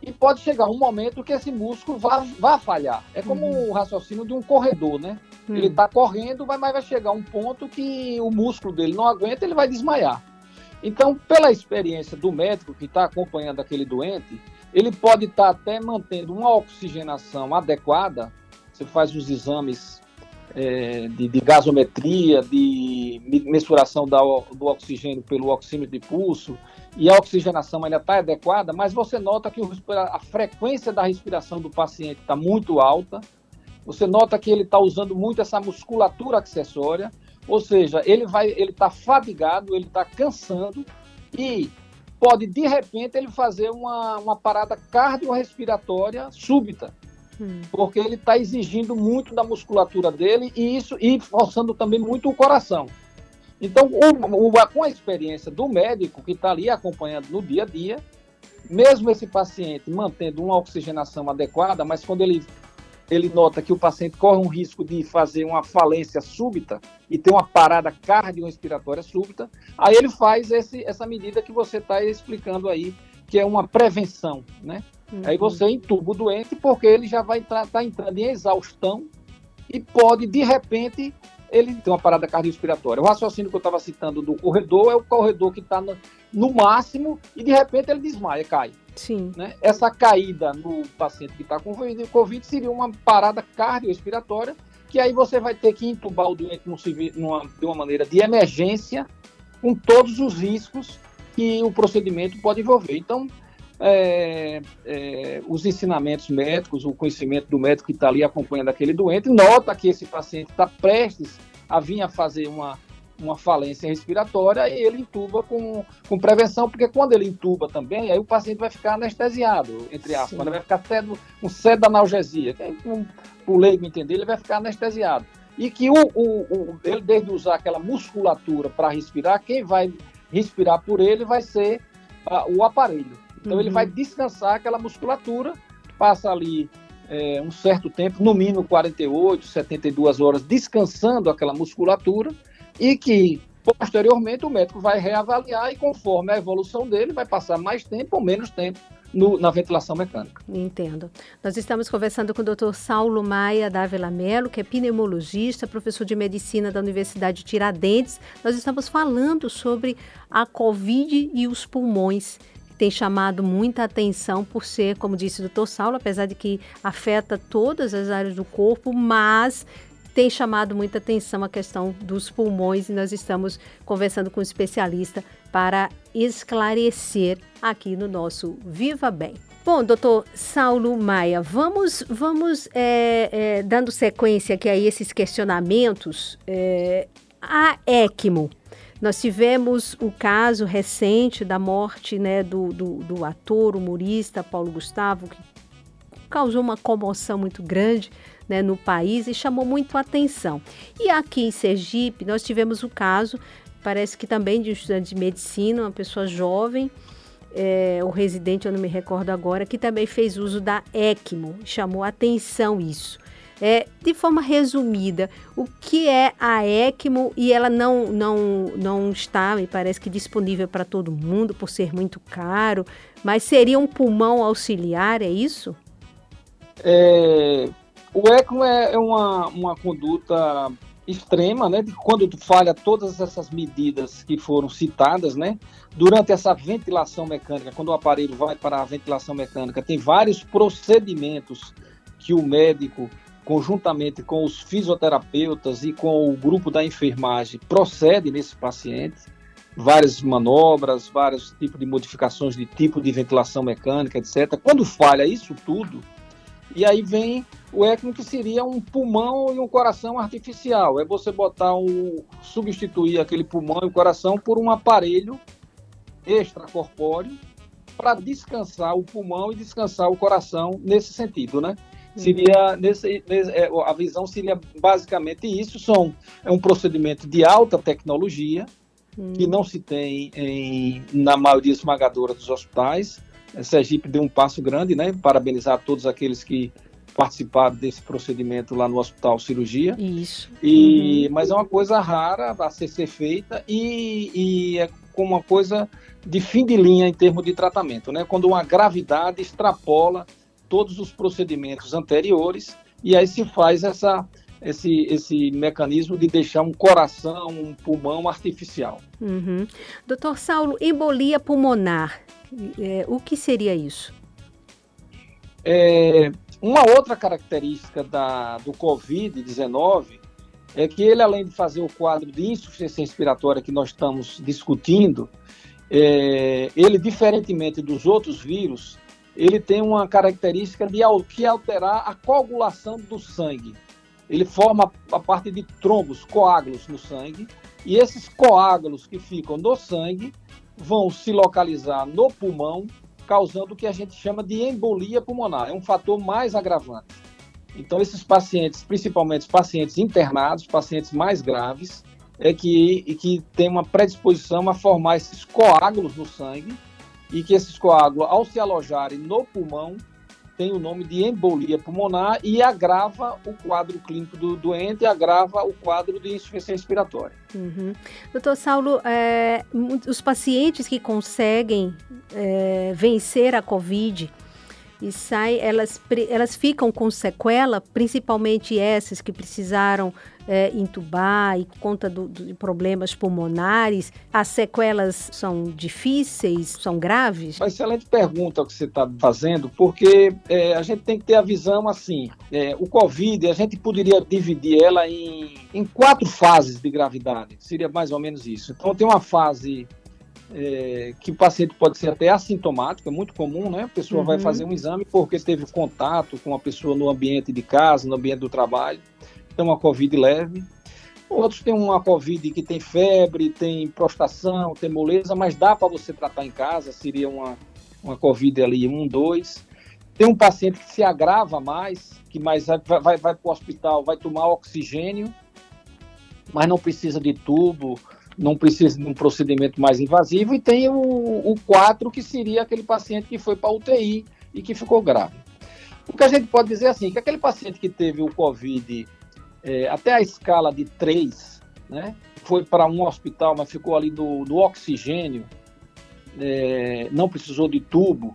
E pode chegar um momento que esse músculo vá, vá falhar. É como uhum. o raciocínio de um corredor, né? Uhum. Ele está correndo, mas vai chegar um ponto que o músculo dele não aguenta, ele vai desmaiar. Então, pela experiência do médico que está acompanhando aquele doente, ele pode estar tá até mantendo uma oxigenação adequada. Você faz os exames é, de, de, gasometria, de mensuração da, do oxigênio pelo oxímetro de pulso, e a oxigenação ainda está adequada, mas você nota que a frequência da respiração do paciente está muito alta, você nota que ele está usando muito essa musculatura acessória, ou seja, ele vai, ele está fadigado, ele está cansando e pode de repente ele fazer uma, uma parada cardiorrespiratória súbita, hum. porque ele está exigindo muito da musculatura dele e isso e forçando também muito o coração. Então, o, o, com a experiência do médico que está ali acompanhando no dia a dia, mesmo esse paciente mantendo uma oxigenação adequada, mas quando ele ele nota que o paciente corre um risco de fazer uma falência súbita e ter uma parada cardiorrespiratória súbita, aí ele faz esse, essa medida que você está explicando aí, que é uma prevenção, né? Uhum. Aí você entuba o doente porque ele já vai estar tá entrando em exaustão e pode, de repente, ele ter uma parada cardiorrespiratória. O raciocínio que eu estava citando do corredor é o corredor que está no, no máximo e, de repente, ele desmaia, cai. Sim. Né? Essa caída no paciente que está com Covid seria uma parada cardiorrespiratória, que aí você vai ter que entubar o doente numa, de uma maneira de emergência, com todos os riscos que o procedimento pode envolver. Então, é, é, os ensinamentos médicos, o conhecimento do médico que está ali acompanhando aquele doente, nota que esse paciente está prestes a vir a fazer uma uma falência respiratória e ele intuba com, com prevenção, porque quando ele intuba também, aí o paciente vai ficar anestesiado, entre aspas, ele vai ficar cedo, um cedo analgesia, que é um, o leigo entender, ele vai ficar anestesiado. E que o, o, o ele, desde usar aquela musculatura para respirar, quem vai respirar por ele vai ser uh, o aparelho. Então uhum. ele vai descansar aquela musculatura, passa ali é, um certo tempo, no mínimo 48, 72 horas, descansando aquela musculatura, e que posteriormente o médico vai reavaliar e conforme a evolução dele vai passar mais tempo ou menos tempo no, na ventilação mecânica. Entendo. Nós estamos conversando com o Dr. Saulo Maia da Avila Melo, que é pneumologista, professor de medicina da Universidade de Tiradentes. Nós estamos falando sobre a Covid e os pulmões tem chamado muita atenção por ser, como disse o doutor Saulo, apesar de que afeta todas as áreas do corpo, mas tem chamado muita atenção a questão dos pulmões e nós estamos conversando com um especialista para esclarecer aqui no nosso Viva Bem. Bom, doutor Saulo Maia, vamos, vamos é, é, dando sequência aqui a esses questionamentos. É, a ECMO, nós tivemos o caso recente da morte né, do, do, do ator, humorista Paulo Gustavo, que causou uma comoção muito grande né, no país e chamou muito a atenção. E aqui em Sergipe, nós tivemos o caso, parece que também de um estudante de medicina, uma pessoa jovem, é, o residente, eu não me recordo agora, que também fez uso da ECMO, chamou a atenção isso. É, de forma resumida, o que é a ECMO e ela não, não, não está, me parece que disponível para todo mundo por ser muito caro, mas seria um pulmão auxiliar, é isso? É, o ECMO é, é uma, uma conduta extrema, né, de quando falha todas essas medidas que foram citadas, né, durante essa ventilação mecânica, quando o aparelho vai para a ventilação mecânica, tem vários procedimentos que o médico, conjuntamente com os fisioterapeutas e com o grupo da enfermagem, procede nesse paciente, várias manobras, vários tipos de modificações de tipo de ventilação mecânica, etc. Quando falha isso tudo, e aí vem o ECMO que seria um pulmão e um coração artificial. É você botar um substituir aquele pulmão e o coração por um aparelho extracorpóreo para descansar o pulmão e descansar o coração nesse sentido, né? Uhum. Seria nesse, nesse, é, a visão seria basicamente isso. São é um procedimento de alta tecnologia hum. que não se tem em, na maioria esmagadora dos hospitais. Sergipe deu um passo grande, né? Parabenizar todos aqueles que participaram desse procedimento lá no Hospital Cirurgia. Isso. E, uhum. Mas é uma coisa rara a ser, ser feita e, e é como uma coisa de fim de linha em termos de tratamento, né? Quando uma gravidade extrapola todos os procedimentos anteriores e aí se faz essa esse, esse mecanismo de deixar um coração, um pulmão artificial. Uhum. Doutor Saulo, embolia pulmonar, é, o que seria isso? É, uma outra característica da, do Covid-19 é que ele, além de fazer o quadro de insuficiência respiratória que nós estamos discutindo, é, ele, diferentemente dos outros vírus, ele tem uma característica de que alterar a coagulação do sangue ele forma a parte de trombos, coágulos no sangue, e esses coágulos que ficam no sangue vão se localizar no pulmão, causando o que a gente chama de embolia pulmonar. É um fator mais agravante. Então, esses pacientes, principalmente os pacientes internados, pacientes mais graves, é que, que tem uma predisposição a formar esses coágulos no sangue e que esses coágulos, ao se alojarem no pulmão, tem o nome de embolia pulmonar e agrava o quadro clínico do doente, agrava o quadro de insuficiência respiratória. Uhum. Doutor Saulo, é, os pacientes que conseguem é, vencer a Covid e saem, elas, elas ficam com sequela, principalmente essas que precisaram é, entubar e conta do, de problemas pulmonares, as sequelas são difíceis, são graves? Uma excelente pergunta que você está fazendo, porque é, a gente tem que ter a visão assim, é, o Covid, a gente poderia dividir ela em, em quatro fases de gravidade, seria mais ou menos isso. Então tem uma fase é, que o paciente pode ser até assintomático, é muito comum, né? A pessoa uhum. vai fazer um exame porque teve contato com a pessoa no ambiente de casa, no ambiente do trabalho tem uma Covid leve. Outros têm uma Covid que tem febre, tem prostração, tem moleza, mas dá para você tratar em casa, seria uma, uma Covid ali 1, 2. Tem um paciente que se agrava mais, que mais vai, vai, vai para o hospital, vai tomar oxigênio, mas não precisa de tubo, não precisa de um procedimento mais invasivo. E tem o, o 4, que seria aquele paciente que foi para UTI e que ficou grave. O que a gente pode dizer é assim, que aquele paciente que teve o Covid é, até a escala de 3, né? Foi para um hospital, mas ficou ali do, oxigênio, é, não precisou de tubo.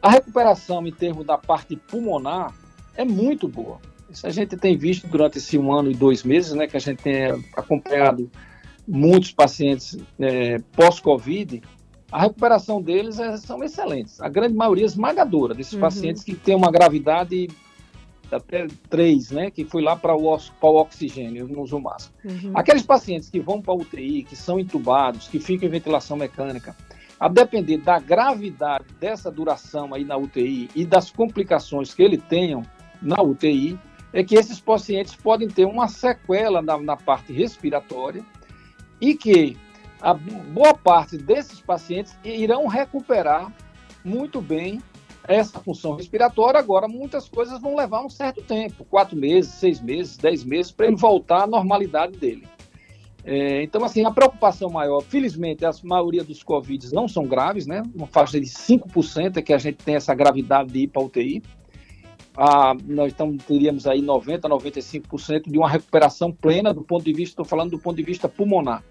A recuperação em termos da parte pulmonar é muito boa. Isso a gente tem visto durante esse um ano e dois meses, né? Que a gente tem acompanhado muitos pacientes é, pós-Covid, a recuperação deles é, são excelentes. A grande maioria esmagadora desses uhum. pacientes que têm uma gravidade até três, né, que foi lá para o, o, oxigênio, não usou máscara. Uhum. Aqueles pacientes que vão para a UTI, que são intubados, que ficam em ventilação mecânica, a depender da gravidade dessa duração aí na UTI e das complicações que ele tenham na UTI, é que esses pacientes podem ter uma sequela na, na parte respiratória e que a boa parte desses pacientes irão recuperar muito bem essa função respiratória. Agora, muitas coisas vão levar um certo tempo quatro meses, seis meses, dez meses para ele voltar à normalidade dele. É, então, assim, a preocupação maior, felizmente, a maioria dos Covid não são graves, né? Uma faixa de 5% é que a gente tem essa gravidade de ir para UTI. Ah, nós então, teríamos aí 90%, 95% de uma recuperação plena do ponto de vista, estou falando do ponto de vista pulmonar,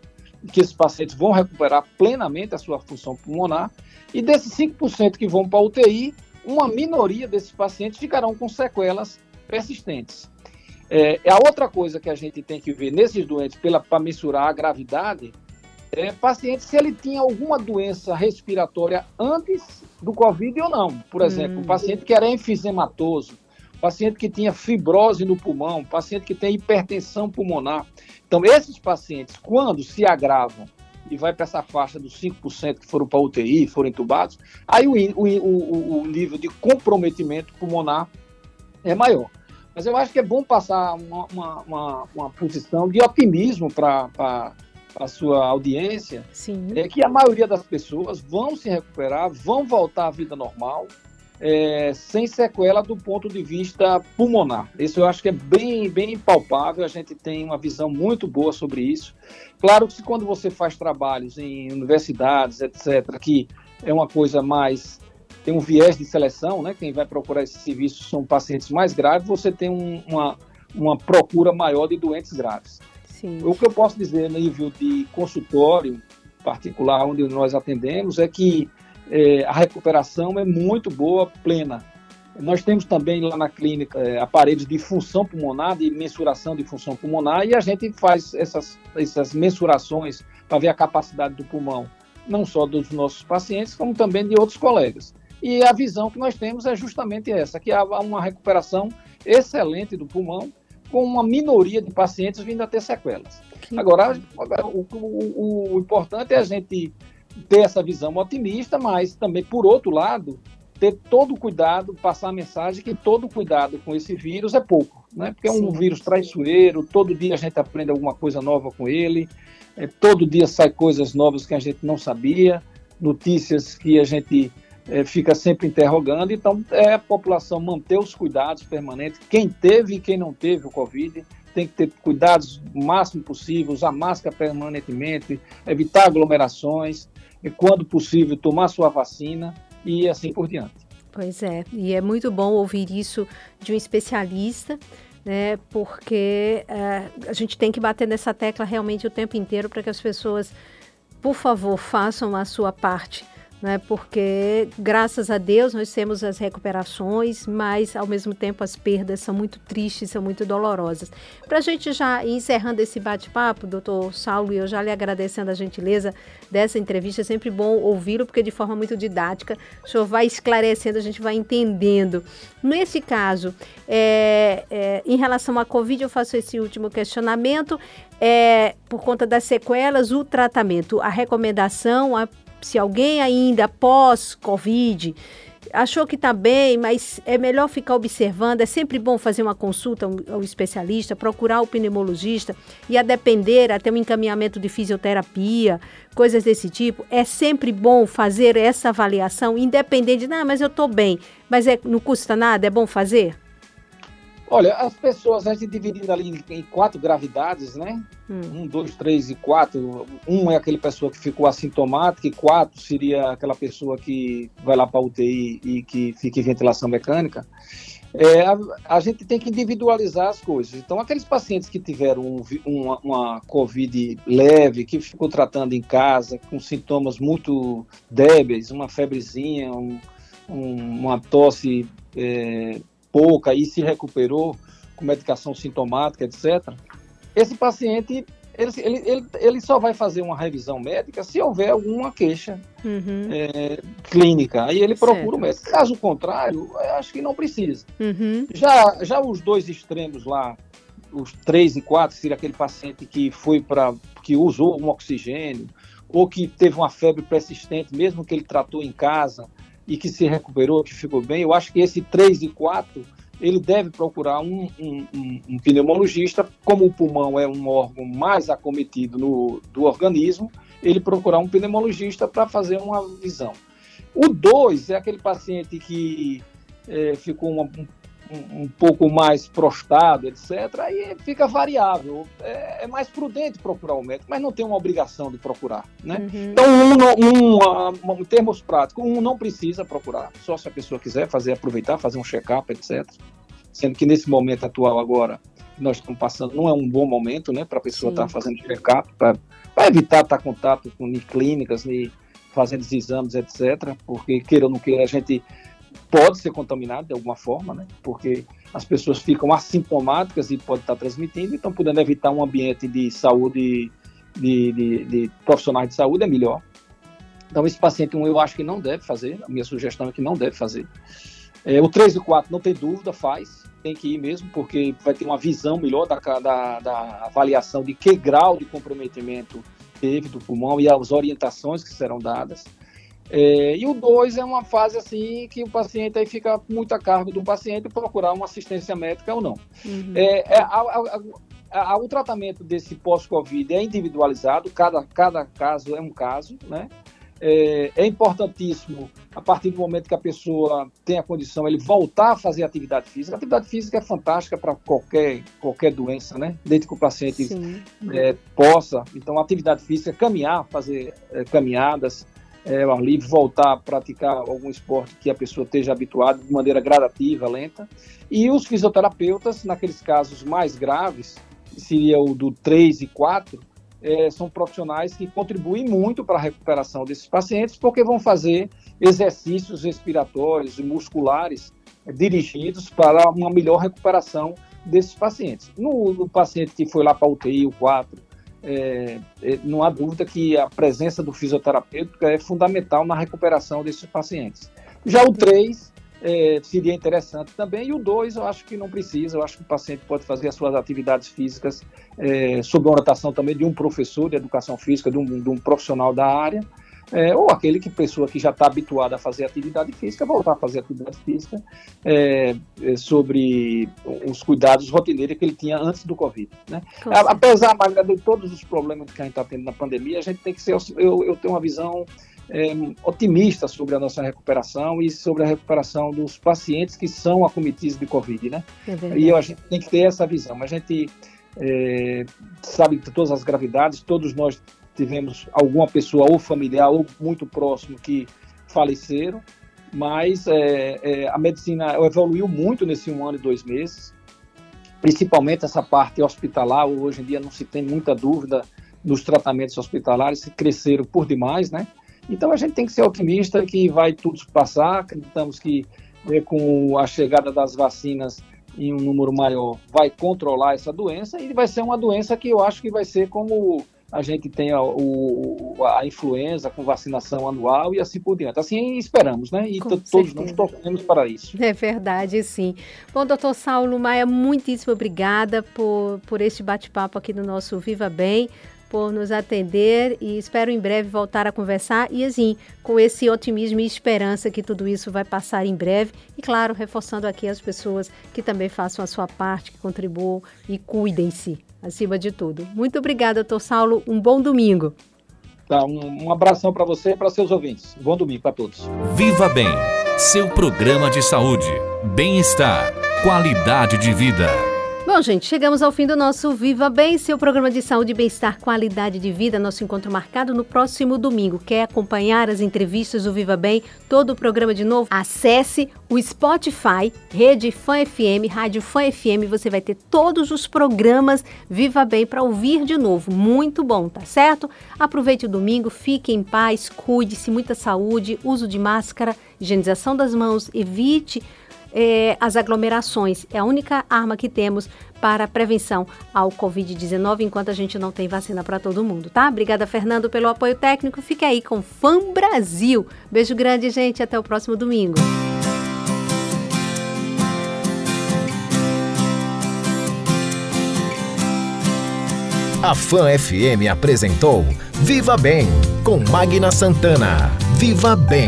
que esses pacientes vão recuperar plenamente a sua função pulmonar, e desses 5% que vão para UTI, uma minoria desses pacientes ficarão com sequelas persistentes. É, a outra coisa que a gente tem que ver nesses doentes, para mensurar a gravidade, é paciente se ele tinha alguma doença respiratória antes do Covid ou não. Por exemplo, hum. um paciente que era enfisematoso, paciente que tinha fibrose no pulmão, paciente que tem hipertensão pulmonar. Então, esses pacientes, quando se agravam e vai para essa faixa dos 5% que foram para UTI, foram entubados, aí o, o, o, nível de comprometimento pulmonar é maior. Mas eu acho que é bom passar uma, uma, uma, uma posição de otimismo para a sua audiência, Sim. é que a maioria das pessoas vão se recuperar, vão voltar à vida normal, é, sem sequela do ponto de vista pulmonar. Isso eu acho que é bem, bem palpável, a gente tem uma visão muito boa sobre isso. Claro que quando você faz trabalhos em universidades, etc., que é uma coisa mais tem um viés de seleção, né? Quem vai procurar esse serviço são pacientes mais graves, você tem um, uma, uma procura maior de doentes graves. Sim. O que eu posso dizer no nível de consultório particular onde nós atendemos é que é, a recuperação é muito boa, plena. Nós temos também lá na clínica é, aparelhos de função pulmonar, de mensuração de função pulmonar, e a gente faz essas, essas mensurações para ver a capacidade do pulmão, não só dos nossos pacientes, como também de outros colegas. E a visão que nós temos é justamente essa, que há uma recuperação excelente do pulmão, com uma minoria de pacientes vindo a ter sequelas. Agora, o, o, o importante é a gente ter essa visão otimista, mas também, por outro lado, ter todo o cuidado, passar a mensagem que todo cuidado com esse vírus é pouco, né? Porque é um Sim. vírus traiçoeiro, todo dia a gente aprende alguma coisa nova com ele, é, todo dia sai coisas novas que a gente não sabia, notícias que a gente é, fica sempre interrogando, então é a população manter os cuidados permanentes, quem teve e quem não teve o Covid, tem que ter cuidados o máximo possível, usar máscara permanentemente, evitar aglomerações, e, quando possível, tomar sua vacina e assim por diante. Pois é, e é muito bom ouvir isso de um especialista, né? Porque é, a gente tem que bater nessa tecla realmente o tempo inteiro para que as pessoas, por favor, façam a sua parte né? Porque graças a Deus nós temos as recuperações, mas ao mesmo tempo as perdas são muito tristes, são muito dolorosas. Para a gente já ir encerrando esse bate-papo, doutor Saulo, e eu já lhe agradecendo a gentileza dessa entrevista, é sempre bom ouvi-lo, porque de forma muito didática, o senhor vai esclarecendo, a gente vai entendendo. Nesse caso, é, é, em relação à Covid, eu faço esse último questionamento. É, por conta das sequelas, o tratamento, a recomendação, a se alguém ainda pós-Covid achou que está bem, mas é melhor ficar observando. É sempre bom fazer uma consulta ao especialista, procurar o pneumologista e, a depender, até um encaminhamento de fisioterapia, coisas desse tipo. É sempre bom fazer essa avaliação, independente de, não, mas eu estou bem, mas é, não custa nada, é bom fazer? Olha, as pessoas, a gente dividindo ali em quatro gravidades, né? Hum. Um, dois, três e quatro. Um é aquele pessoa que ficou assintomática, e quatro seria aquela pessoa que vai lá para a UTI e que fica em ventilação mecânica. É, a, a, gente tem que individualizar as coisas. Então, aqueles pacientes que tiveram um, uma, uma Covid leve, que ficou tratando em casa, com sintomas muito débeis, uma febrezinha, um, um, uma tosse é, pouca e se recuperou com medicação sintomática, etc., esse paciente ele, ele, ele, só vai fazer uma revisão médica se houver alguma queixa uhum. é, clínica. Aí ele procura certo. o médico. Caso contrário, acho que não precisa. Uhum. Já, já os dois extremos lá, os três e quatro, seria aquele paciente que foi para. que usou um oxigênio, ou que teve uma febre persistente, mesmo que ele tratou em casa, e que se recuperou, que ficou bem, eu acho que esse 3 e 4 ele deve procurar um, um, um, um, pneumologista, como o pulmão é um órgão mais acometido no, do organismo, ele procurar um pneumologista para fazer uma visão. O 2 é aquele paciente que é, ficou uma, um, um, pouco mais prostado, etc., aí fica variável. É, é, mais prudente procurar o médico, mas não tem uma obrigação de procurar. Né? Uhum. Então, um, um, um, termos práticos, um não precisa procurar, só se a pessoa quiser fazer, aproveitar, fazer um check-up, etc. Sendo que nesse momento atual agora, nós estamos passando, não é um bom momento né, para a pessoa estar tá fazendo check-up, para evitar estar tá contato com clínicas, nem fazendo exames, etc. Porque, queira ou não queira, a gente pode ser contaminado de alguma forma, né? Porque as pessoas ficam assintomáticas e podem estar transmitindo, então podendo evitar um ambiente de saúde, de, de, de profissionais de saúde é melhor. Então esse paciente 1 eu acho que não deve fazer, a minha sugestão é que não deve fazer. É, o 3 e 4 não tem dúvida, faz, tem que ir mesmo, porque vai ter uma visão melhor da, da, da avaliação de que grau de comprometimento teve do pulmão e as orientações que serão dadas. É, e o 2 é uma fase assim que o paciente aí fica muito a cargo do paciente procurar uma assistência médica ou não. Uhum. É, é, a, a, a, o tratamento desse pós-Covid é individualizado, cada, cada caso é um caso, né? é, é, importantíssimo, a partir do momento que a pessoa tem a condição, ele voltar a fazer atividade física. A atividade física é fantástica para qualquer, qualquer doença, né? Desde que o paciente é, possa. Então, atividade física, caminhar, fazer é, caminhadas, é, ao livre, voltar a praticar algum esporte que a pessoa esteja habituada de maneira gradativa, lenta. E os fisioterapeutas, naqueles casos mais graves, seria o do 3 e 4, é, são profissionais que contribuem muito para a recuperação desses pacientes, porque vão fazer exercícios respiratórios e musculares é, dirigidos para uma melhor recuperação desses pacientes. No, no paciente que foi lá para a UTI, o 4, é, é, não há dúvida que a presença do fisioterapeuta é fundamental na recuperação desses pacientes. Já o 3 é, seria interessante também. E o 2, eu acho que não precisa, eu acho que o paciente pode fazer as suas atividades físicas é, sob a orientação também de um professor de educação física, de um, de um profissional da área, é, ou aquele que pessoa que já está habituada a fazer atividade física, voltar a fazer atividade física é, é, sobre os cuidados rotineiros que ele tinha antes do Covid. Né? Apesar, Magda, de todos os problemas que a gente está tendo na pandemia, a gente tem que ser, eu, eu tenho uma visão é, otimista sobre a nossa recuperação e sobre a recuperação dos pacientes que são acometidos de Covid, né? É e a gente tem que ter essa visão. A gente é, sabe de todas as gravidades, todos nós tivemos alguma pessoa ou familiar ou muito próximo que faleceram, mas é, é, a medicina evoluiu muito nesse um ano e dois meses, principalmente essa parte hospitalar, hoje em dia não se tem muita dúvida nos tratamentos hospitalares, cresceram por demais, né? Então a gente tem que ser otimista que vai tudo passar. Acreditamos que é, com a chegada das vacinas em um número maior vai controlar essa doença e vai ser uma doença que eu acho que vai ser como a gente tem a, o, a influenza com vacinação anual e assim por diante. Assim esperamos, né? E todos nós torcemos para isso. É verdade, sim. Bom, doutor Saulo Maia, muitíssimo obrigada por, por este bate-papo aqui no nosso Viva Bem por nos atender e espero em breve voltar a conversar e assim, com esse otimismo e esperança que tudo isso vai passar em breve e claro, reforçando aqui as pessoas que também façam a sua parte, que contribuam e cuidem-se acima de tudo. Muito obrigada, doutor Saulo, um bom domingo. Tá, um, um abração para você e para seus ouvintes. Bom domingo para todos. Viva Bem, seu programa de saúde, bem-estar, qualidade de vida. Bom, gente, chegamos ao fim do nosso Viva Bem, seu programa de saúde, bem-estar, qualidade de vida. Nosso encontro marcado no próximo domingo. Quer acompanhar as entrevistas do Viva Bem, todo o programa de novo? Acesse o Spotify, Rede Fã FM, Rádio Fã FM. Você vai ter todos os programas Viva Bem para ouvir de novo. Muito bom, tá certo? Aproveite o domingo, fique em paz, cuide-se, muita saúde, uso de máscara, higienização das mãos, evite é, as aglomerações. É a única arma que temos para prevenção ao Covid-19, enquanto a gente não tem vacina para todo mundo, tá? Obrigada, Fernando, pelo apoio técnico. Fique aí com Fã Brasil. Beijo grande, gente. Até o próximo domingo. A Fã FM apresentou Viva Bem com Magna Santana. Viva Bem.